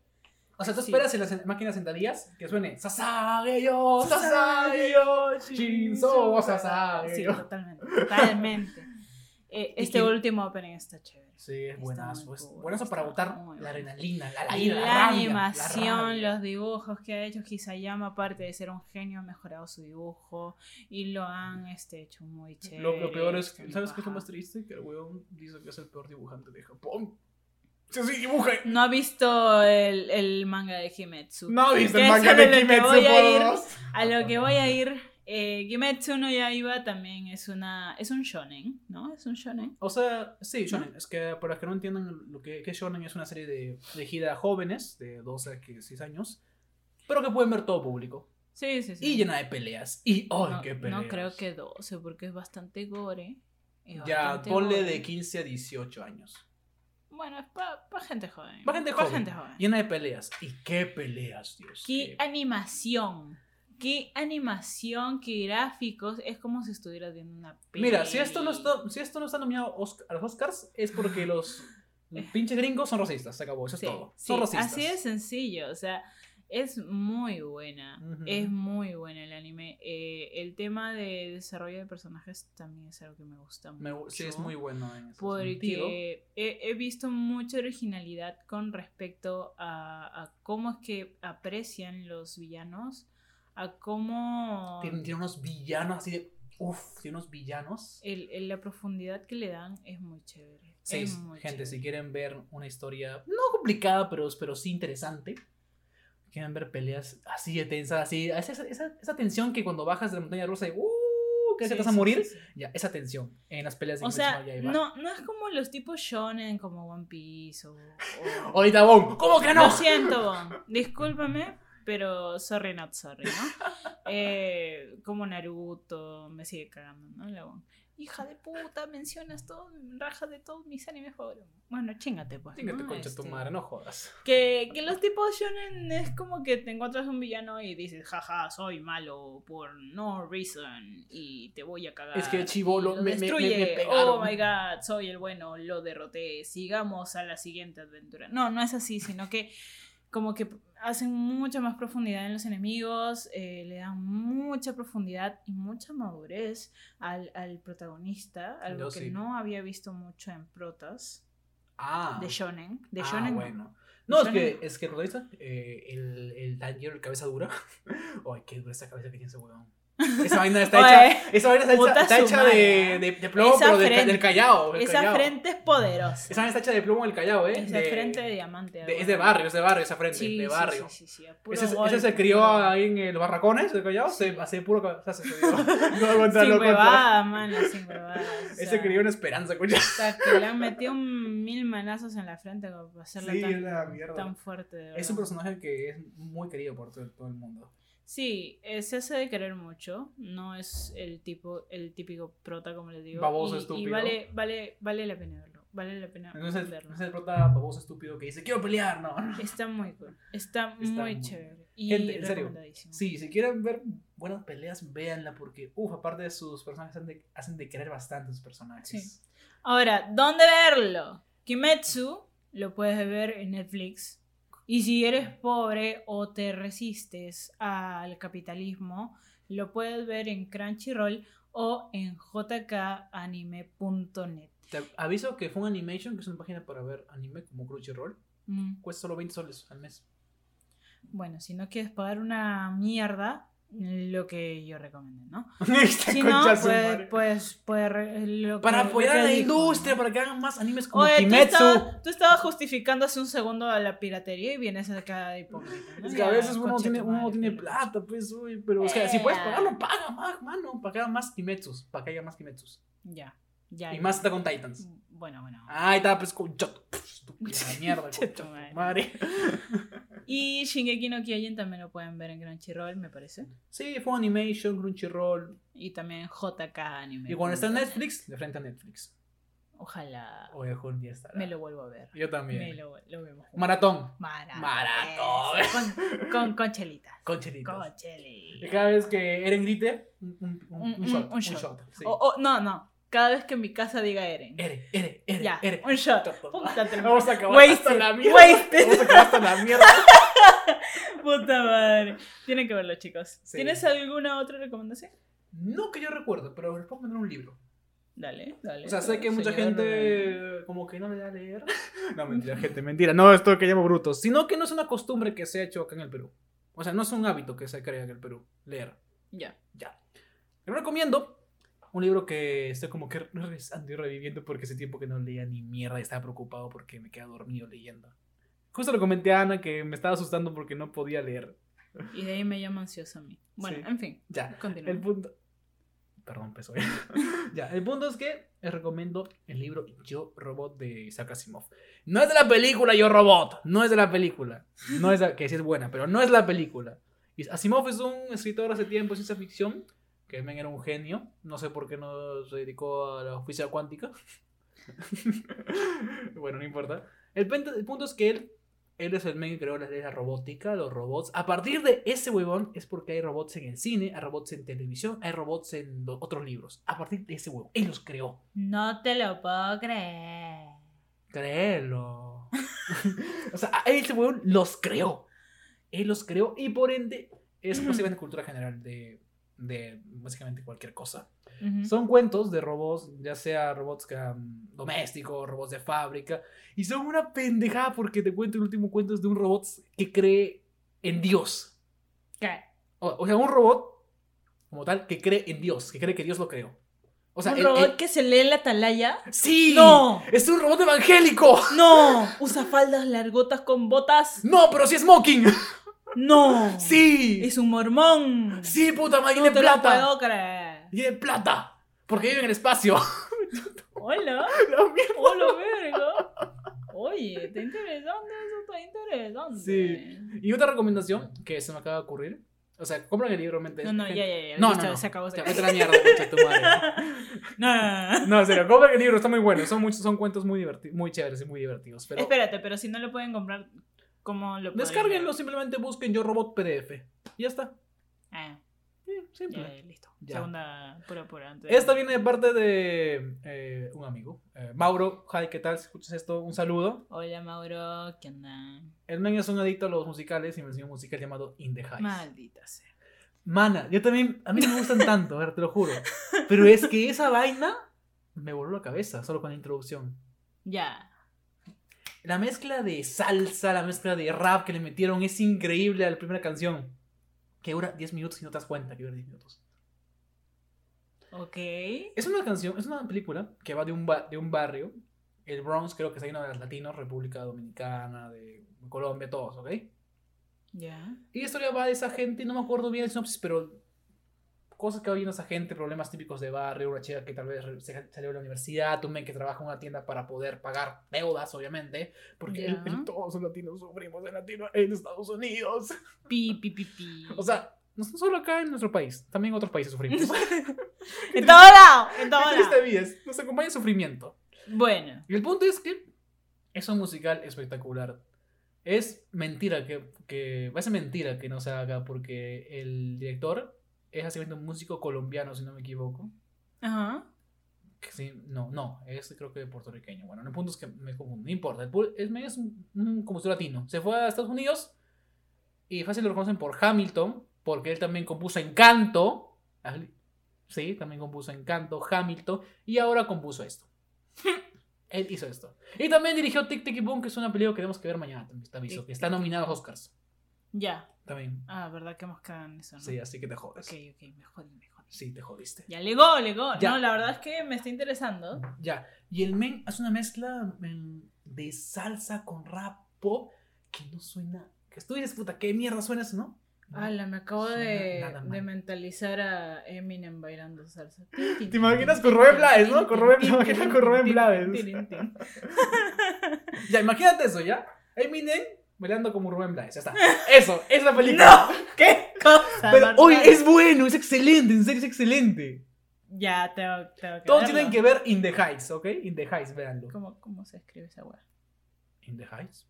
Speaker 2: O sea, tú
Speaker 1: Sí.
Speaker 2: esperas en las máquinas sentadillas que suene Sasageyo, Sasageyo, Shinzo, Sasageyo.
Speaker 1: Sí, totalmente, totalmente. Eh, este
Speaker 2: que-
Speaker 1: último opening está chévere.
Speaker 2: Sí, es buenazo.
Speaker 1: muy
Speaker 2: Es
Speaker 1: cool,
Speaker 2: buenazo para botar la adrenalina, la, la,
Speaker 1: Y la,
Speaker 2: la rabia,
Speaker 1: animación,
Speaker 2: la
Speaker 1: los dibujos que ha hecho Hisayama, aparte de ser un genio, ha mejorado su dibujo y lo han este, hecho muy chévere.
Speaker 2: Lo, lo peor es que, ¿sabes qué es lo más triste? Que el weón dice que es el peor dibujante de Japón. Sí, sí, dibuja.
Speaker 1: No ha visto el, el manga de Kimetsu.
Speaker 2: No viste
Speaker 1: Que
Speaker 2: el manga de Kimetsu,
Speaker 1: voy a ir. A lo que voy a ir, eh, Kimetsu no Yaiba también es una es un shonen, ¿no? Es un shonen.
Speaker 2: O sea, sí, shonen. Es que para los que no entiendan lo que, que es shonen es una serie de, dirigida a jóvenes de 12 a 16 años, pero que pueden ver todo público.
Speaker 1: Sí, sí, sí.
Speaker 2: Y llena de peleas. Y, ¡ay,
Speaker 1: no,
Speaker 2: qué peleas!
Speaker 1: no creo que 12 porque es bastante gore. es
Speaker 2: Ya,
Speaker 1: bastante
Speaker 2: ponle
Speaker 1: gore.
Speaker 2: de 15 a 18 años.
Speaker 1: Bueno, es para gente joven.
Speaker 2: Va gente
Speaker 1: pa'
Speaker 2: joven.
Speaker 1: gente joven.
Speaker 2: Llena de peleas. ¿Y qué peleas, Dios?
Speaker 1: Qué
Speaker 2: Qué-
Speaker 1: animación. qué animación, qué gráficos. Es como si estuvieras viendo una peli.
Speaker 2: Mira, si esto no está, si esto no está nominado Osc- a los Oscars, es porque los, pinches gringos son racistas. Se acabó, eso es todo.
Speaker 1: sí,
Speaker 2: Son racistas.
Speaker 1: así de sencillo, o sea, es muy buena, es muy buena el anime. Eh, el tema de desarrollo de personajes también es algo que me gusta mucho.
Speaker 2: Me sí, es muy bueno en ese.
Speaker 1: Porque he, he visto mucha originalidad con respecto a, a cómo es que aprecian los villanos, a cómo
Speaker 2: Tiene, tiene unos villanos así de. Uff, tiene unos villanos.
Speaker 1: el- el- la profundidad que le dan es muy chévere.
Speaker 2: Sí,
Speaker 1: es muy
Speaker 2: gente,
Speaker 1: chévere.
Speaker 2: si quieren ver una historia no complicada, pero, pero sí interesante, quieren ver peleas así de tensas, así, esa, esa, esa tensión que cuando bajas de la montaña rusa y ¡uh! que
Speaker 1: Sí,
Speaker 2: te vas a morir,
Speaker 1: sí, sí.
Speaker 2: ya, esa tensión en las peleas de
Speaker 1: O sea,
Speaker 2: no,
Speaker 1: no es como los tipos shonen como One Piece o... o-
Speaker 2: Ahorita, Bon, ¿cómo que no?
Speaker 1: Lo siento, Bon. Discúlpame, pero sorry not sorry, ¿no? Eh, como Naruto, me sigue cagando, ¿no? La Bon. Hija de puta, mencionas todo, rajas de todos mis animes favoritos. Bueno, chingate, pues.
Speaker 2: Chingate,
Speaker 1: ¿no?
Speaker 2: concha tu
Speaker 1: Este,
Speaker 2: madre, no jodas.
Speaker 1: Que, que los tipos shonen es como que te encuentras un villano y dices, jaja, soy malo por no reason y te voy a cagar.
Speaker 2: Es que chivolo,
Speaker 1: lo
Speaker 2: me- me- me-
Speaker 1: destruye.
Speaker 2: me pegaron.
Speaker 1: Oh my god, soy el bueno, lo derroté. Sigamos a la siguiente aventura. No, no es así, sino que como que hacen mucha más profundidad en los enemigos, eh, le dan mucha profundidad y mucha madurez al, al protagonista, algo que
Speaker 2: sí.
Speaker 1: no había visto mucho en protas
Speaker 2: Ah,
Speaker 1: de shonen. De
Speaker 2: ah,
Speaker 1: shonen no.
Speaker 2: bueno. No, es
Speaker 1: Shonen
Speaker 2: que, es que Rodríguez, eh, el, el el cabeza dura. Ay, qué dura esa cabeza que tiene ese huevón. Esa vaina está
Speaker 1: Oye,
Speaker 2: hecha, esa vaina está está hecha
Speaker 1: madre,
Speaker 2: de,
Speaker 1: ¿eh?
Speaker 2: de, de plomo,
Speaker 1: Esa
Speaker 2: pero del,
Speaker 1: frente-
Speaker 2: del Callao. del
Speaker 1: Esa
Speaker 2: Callao.
Speaker 1: frente es poderosa.
Speaker 2: Esa vaina está hecha de plomo del Callao, ¿eh?
Speaker 1: Esa
Speaker 2: de,
Speaker 1: frente de diamante.
Speaker 2: de- es de barrio, es de barrio esa frente,
Speaker 1: Sí,
Speaker 2: de barrio.
Speaker 1: Sí, sí, puro
Speaker 2: Ese, ese se crió ahí en los barracones del Callao, se hace puro cabeza, se dio. No
Speaker 1: Sin
Speaker 2: no
Speaker 1: huevada, mano, sin huevada. o
Speaker 2: Ese
Speaker 1: sea,
Speaker 2: crió en esperanza, coño.
Speaker 1: O sea, que le han metido un mil manazos en la frente para hacerla
Speaker 2: Sí,
Speaker 1: tan, tan fuerte. de
Speaker 2: Es un personaje que es muy querido por todo, todo el mundo.
Speaker 1: Sí, eh, se hace de querer mucho. No es el tipo, el típico prota, como les digo.
Speaker 2: Baboso,
Speaker 1: y, y
Speaker 2: estúpido.
Speaker 1: vale, vale, vale la pena verlo. Vale la pena
Speaker 2: No es el,
Speaker 1: verlo.
Speaker 2: no es el prota baboso estúpido que dice, quiero pelear, no.
Speaker 1: Está muy cool. Está,
Speaker 2: Está
Speaker 1: muy
Speaker 2: muy-
Speaker 1: chévere. Y
Speaker 2: Gente, en serio. Sí, si quieren ver buenas peleas, véanla porque, uff, aparte de sus personajes, hacen de, hacen de querer bastante sus personajes.
Speaker 1: Sí. Ahora, ¿dónde verlo? Kimetsu lo puedes ver en Netflix. Y si eres pobre o te resistes al capitalismo, lo puedes ver en Crunchyroll o en jkanime.net.
Speaker 2: Te aviso que fue un Animation, que es una página para ver anime como Crunchyroll.
Speaker 1: Mm,
Speaker 2: Cuesta solo 20 soles al mes.
Speaker 1: Bueno, si no quieres pagar una mierda, lo que yo recomiendo, ¿no? Si no, pues, pues, pues, lo
Speaker 2: para
Speaker 1: que- lo
Speaker 2: apoyar
Speaker 1: que
Speaker 2: a la industria, para que hagan más animes como
Speaker 1: Oye, tú
Speaker 2: Kimetsu.
Speaker 1: estabas, tú estabas justificando hace un segundo a la piratería y vienes acá de hipócrita. ¿no?
Speaker 2: Es que a veces uno tiene, uno
Speaker 1: madre,
Speaker 2: tiene plata, pues, uy, pero es que si puedes
Speaker 1: Eh.
Speaker 2: pagarlo, paga más, mano, para que haya más Kimetsus, para que haya más Kimetsus.
Speaker 1: Ya, ya.
Speaker 2: Y
Speaker 1: ya.
Speaker 2: más está con Titans.
Speaker 1: Bueno, bueno.
Speaker 2: Ahí está, pues, con. Estúpida mierda,
Speaker 1: tu
Speaker 2: tu
Speaker 1: madre. Y Shingeki no Kyojin también lo pueden ver en Crunchyroll, me parece.
Speaker 2: Sí, fue animation, Crunchyroll.
Speaker 1: Y también JK Anime.
Speaker 2: Y cuando está en Netflix, de frente a Netflix.
Speaker 1: Ojalá
Speaker 2: O algún día estará.
Speaker 1: me lo vuelvo a ver.
Speaker 2: Yo también.
Speaker 1: Me lo, lo vemos.
Speaker 2: Maratón.
Speaker 1: Maratón.
Speaker 2: Maratón.
Speaker 1: Con, con, con chelitas.
Speaker 2: Con chelitos.
Speaker 1: Con
Speaker 2: Y
Speaker 1: chelitas.
Speaker 2: cada vez que Eren grite, un, un, un,
Speaker 1: Un-
Speaker 2: shot.
Speaker 1: shot.
Speaker 2: shot. sí.
Speaker 1: O- o- no, no. Cada vez que en mi casa diga Eren.
Speaker 2: Eren, Eren, Eren.
Speaker 1: Ya,
Speaker 2: Eren.
Speaker 1: un shot.
Speaker 2: Puta
Speaker 1: lo-
Speaker 2: Vamos a acabar
Speaker 1: Wasted,
Speaker 2: hasta la mierda.
Speaker 1: wasted.
Speaker 2: Vamos a acabar hasta la mierda.
Speaker 1: Puta madre. Tienen que verlo, chicos.
Speaker 2: Sí.
Speaker 1: ¿Tienes alguna otra recomendación?
Speaker 2: No que yo recuerdo, pero les puedo poner un libro.
Speaker 1: Dale, dale.
Speaker 2: O sea, sé que mucha gente como que no le da a leer. No, mentira, gente, mentira. No, esto que llamo brutos. Sino que no es una costumbre que se ha hecho acá en el Perú. O sea, no es un hábito que se crea en el Perú, leer.
Speaker 1: Ya.
Speaker 2: Ya. Les recomiendo un libro que estoy como que regresando y reviviendo porque hace tiempo que no leía ni mierda y estaba preocupado porque me quedaba dormido leyendo. Justo le comenté a Ana que me estaba asustando porque no podía leer.
Speaker 1: Y de ahí me llama ansioso a mí. Bueno,
Speaker 2: Sí.
Speaker 1: en fin.
Speaker 2: Ya.
Speaker 1: Continúa.
Speaker 2: El punto. Perdón, peso. ya, el punto es que les recomiendo el libro Yo Robot de Isaac Asimov. No es de la película Yo Robot. No es de la película. No es la- que sí es buena, pero no es la película. Asimov es un escritor hace tiempo de ciencia ficción. Que también era un genio. No sé por qué no se dedicó a la física cuántica. bueno, no importa. El, el punto es que él Él es el men que creó la, la robótica, los robots. A partir de ese huevón es porque hay robots en el cine, hay robots en televisión, hay robots en otros libros. A partir de ese huevón. Él los creó.
Speaker 1: No te lo puedo creer.
Speaker 2: Créelo. o sea, ese huevón los creó. Él los creó y por ende es básicamente cultura general de, de básicamente cualquier cosa. Son cuentos de robots, ya sea robots um, domésticos, robots de fábrica, y son una pendejada porque te cuento el último cuento es de un robot que cree en Dios.
Speaker 1: ¿Qué?
Speaker 2: O, o sea, un robot como tal que cree en Dios, que cree que Dios lo creó. O sea,
Speaker 1: ¿Un
Speaker 2: el-
Speaker 1: robot
Speaker 2: el-
Speaker 1: que se lee la atalaya?
Speaker 2: ¡Sí!
Speaker 1: ¡No!
Speaker 2: ¡Es un robot evangélico!
Speaker 1: ¡No! ¿Usa faldas largotas con botas?
Speaker 2: ¡No, pero sí es smoking!
Speaker 1: ¡No!
Speaker 2: ¡Sí!
Speaker 1: Es un mormón.
Speaker 2: ¡Sí, puta madre!
Speaker 1: No
Speaker 2: ¡Tiene
Speaker 1: te lo
Speaker 2: plata!
Speaker 1: puedo creer.
Speaker 2: ¡Tiene plata! Porque vive en el espacio.
Speaker 1: Hola.
Speaker 2: La mierda.
Speaker 1: Hola, verga. Oye, está interesante eso, está interesante.
Speaker 2: Sí. Y otra recomendación que se me acaba de ocurrir. O sea, compran el libro realmente.
Speaker 1: No, no, ya, ya, ya.
Speaker 2: No,
Speaker 1: listo,
Speaker 2: no, no.
Speaker 1: se acabó. Se acabó.
Speaker 2: a la mierda, de tu madre.
Speaker 1: No, no, no.
Speaker 2: No, en serio, compren el libro, está muy bueno. Son, muchos, son cuentos muy, diverti- muy chéveres y muy divertidos. Pero
Speaker 1: Espérate, pero si no lo pueden comprar, ¿cómo lo
Speaker 2: descárguenlo, simplemente busquen Yo Robot PDF. Y ya está.
Speaker 1: Ah,
Speaker 2: Sí, simple.
Speaker 1: ya, listo.
Speaker 2: Ya.
Speaker 1: Segunda pura pura. antes.
Speaker 2: Esta viene de parte de eh, un amigo. Eh, Mauro, hi, ¿qué tal? Si escuchas esto, un saludo.
Speaker 1: Hola, Mauro, ¿qué onda?
Speaker 2: El men es un adicto a los musicales y me enseñó un musical llamado In the Heights.
Speaker 1: Maldita sea.
Speaker 2: Mana, yo también, a mí no me gustan tanto, ver, te lo juro. Pero es que esa vaina me voló la cabeza solo con la introducción.
Speaker 1: Ya.
Speaker 2: La mezcla de salsa, la mezcla de rap que le metieron es increíble a la primera canción. Que dura 10 minutos y no te das cuenta que dura 10 minutos.
Speaker 1: Ok.
Speaker 2: Es una canción, es una película que va de un, ba- de un barrio, el Bronx, creo que está lleno de latinos, República Dominicana, de Colombia, todos, ¿ok?
Speaker 1: Ya.
Speaker 2: Y la historia va de esa gente, no me acuerdo bien el sinopsis, pero cosas que va viendo esa gente, problemas típicos de barrio, una chica que tal vez se- salió de la universidad, un men que trabaja en una tienda para poder pagar deudas, obviamente, porque
Speaker 1: Ya.
Speaker 2: el- el- todos los latinos sufrimos en, latino, en Estados Unidos.
Speaker 1: Pi, pi, pi, pi.
Speaker 2: O sea, no solo acá en nuestro país, también en otros países sufrimos.
Speaker 1: en todo lado, en todo lado.
Speaker 2: vida es, nos acompaña el sufrimiento.
Speaker 1: Bueno.
Speaker 2: Y el punto es que es un musical espectacular. Es mentira que, que. Va a ser mentira que no se haga porque el director es básicamente un músico colombiano, si no me equivoco.
Speaker 1: Ajá.
Speaker 2: Que sí, no, no, es creo que puertorriqueño. Bueno, el punto es que me confundo, no importa. El es, es un, un compositor latino. Se fue a Estados Unidos y fácil lo reconocen por Hamilton, porque él también compuso Encanto. Sí, también compuso Encanto, Hamilton, y ahora compuso esto. él hizo esto. Y también dirigió Tic Tic y Boom, que es una película que tenemos que ver mañana, también te aviso, que está nominada a los Oscars.
Speaker 1: Ya.
Speaker 2: También.
Speaker 1: Ah, ¿verdad que hemos quedado en eso? ¿no?
Speaker 2: Sí, así que te jodes.
Speaker 1: Ok, ok, me jodí, me jodí.
Speaker 2: Sí, te jodiste.
Speaker 1: Ya legó, legó. No, la verdad es que me está interesando.
Speaker 2: Ya. Y el men hace una mezcla de salsa con rap pop que no suena. Que tú dices, puta, ¿qué mierda suena eso, no?
Speaker 1: Ala, me acabo de, de mentalizar a Eminem bailando salsa.
Speaker 2: ¿Te imaginas con Rubén Blades, no? Con Rubén- te imaginas con Rubén Blades. Ya, imagínate eso, ¿ya? Eminem bailando como Rubén Blades, ya está. Eso, es la película.
Speaker 1: ¡No! ¿Qué cosa?
Speaker 2: Pero, es bueno, es excelente, en serio es excelente.
Speaker 1: Ya, tengo, tengo que
Speaker 2: Todos
Speaker 1: verlo.
Speaker 2: tienen que ver In the Heights, ¿ok? In the Heights, véanlo.
Speaker 1: ¿Cómo, ¿Cómo se escribe esa weá?
Speaker 2: In the Heights.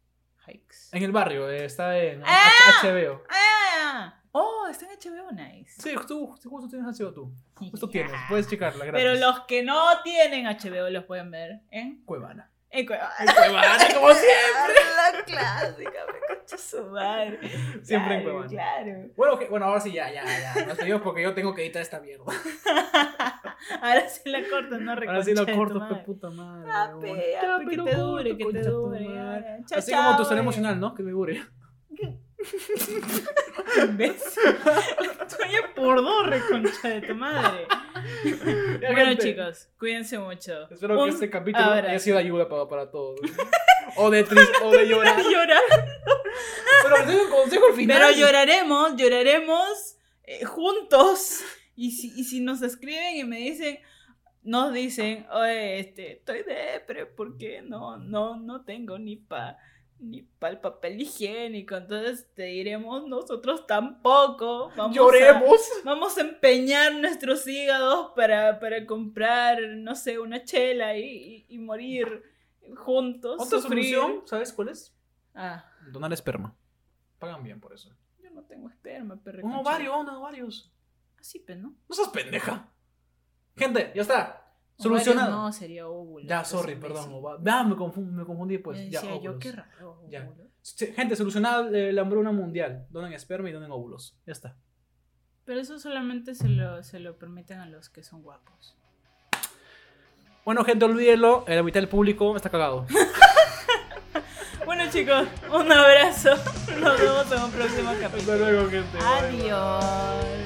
Speaker 1: Hikes.
Speaker 2: En el barrio, eh, está en
Speaker 1: ¡Ah!
Speaker 2: HBO.
Speaker 1: ¡Ah! Oh, está en HBO, nice.
Speaker 2: Sí, tú, justo tienes HBO tú. Justo tienes, puedes checarla, gratis.
Speaker 1: Pero los que no tienen HBO los pueden ver en,
Speaker 2: Cuevana.
Speaker 1: En Cueva.
Speaker 2: En Cuevana, como siempre.
Speaker 1: La clásica, me concha su madre.
Speaker 2: Siempre en
Speaker 1: Claro,
Speaker 2: Cuevana.
Speaker 1: Claro.
Speaker 2: Bueno, que- bueno, ahora sí, ya, ya, ya. Nos pedimos porque yo tengo que editar esta mierda.
Speaker 1: Ahora sí la corto, no
Speaker 2: Ahora sí
Speaker 1: tu
Speaker 2: corto, pe puta madre.
Speaker 1: Ah,
Speaker 2: huevón.
Speaker 1: pe,
Speaker 2: Ya,
Speaker 1: ah, pe, que te dure, que te dure. Chao,
Speaker 2: Así como tu ser
Speaker 1: eh.
Speaker 2: emocional, ¿no? Que me dure.
Speaker 1: Imbécil. Estoy por dos, reconcha de tu madre. Bueno, chicos, cuídense mucho.
Speaker 2: Espero que
Speaker 1: Un
Speaker 2: este capítulo
Speaker 1: abrazo.
Speaker 2: haya sido ayuda para, para todos. O de triste, o de llorar.
Speaker 1: Llorar.
Speaker 2: Pero les doy un consejo al final.
Speaker 1: Pero lloraremos, lloraremos eh, juntos. Y si, y si nos escriben y me dicen, nos dicen, oye, este, estoy depre porque no, no, no tengo ni pa ni pa el papel higiénico. Entonces te diremos, nosotros tampoco. Vamos a-
Speaker 2: Lloremos.
Speaker 1: vamos a empeñar nuestros hígados para, para comprar, no sé, una chela y, y- y morir juntos.
Speaker 2: Otra
Speaker 1: sufrir.
Speaker 2: solución, ¿sabes cuál es?
Speaker 1: Ah,
Speaker 2: Donar esperma. Pagan bien por eso.
Speaker 1: Yo no tengo esperma, perro.
Speaker 2: Un ovario, un ovarios.
Speaker 1: Así, pues, ¿no?
Speaker 2: No seas pendeja. Gente, ya está.
Speaker 1: Ovario
Speaker 2: Solucionado.
Speaker 1: No, sería óvulo.
Speaker 2: Ya, sorry, perdón. Ya, me, confun- me confundí, pues.
Speaker 1: Yo
Speaker 2: Ya,
Speaker 1: qué raro.
Speaker 2: Ya. Gente, solucionada eh, la hambruna mundial. Donen esperma y donen óvulos. Ya está.
Speaker 1: Pero eso solamente se lo, se lo permiten a los que son guapos.
Speaker 2: Bueno, gente, olvídelo. La mitad del público está cagado.
Speaker 1: Bueno, chicos, un abrazo. Nos vemos en un próximo capítulo.
Speaker 2: Hasta luego, gente.
Speaker 1: Adiós.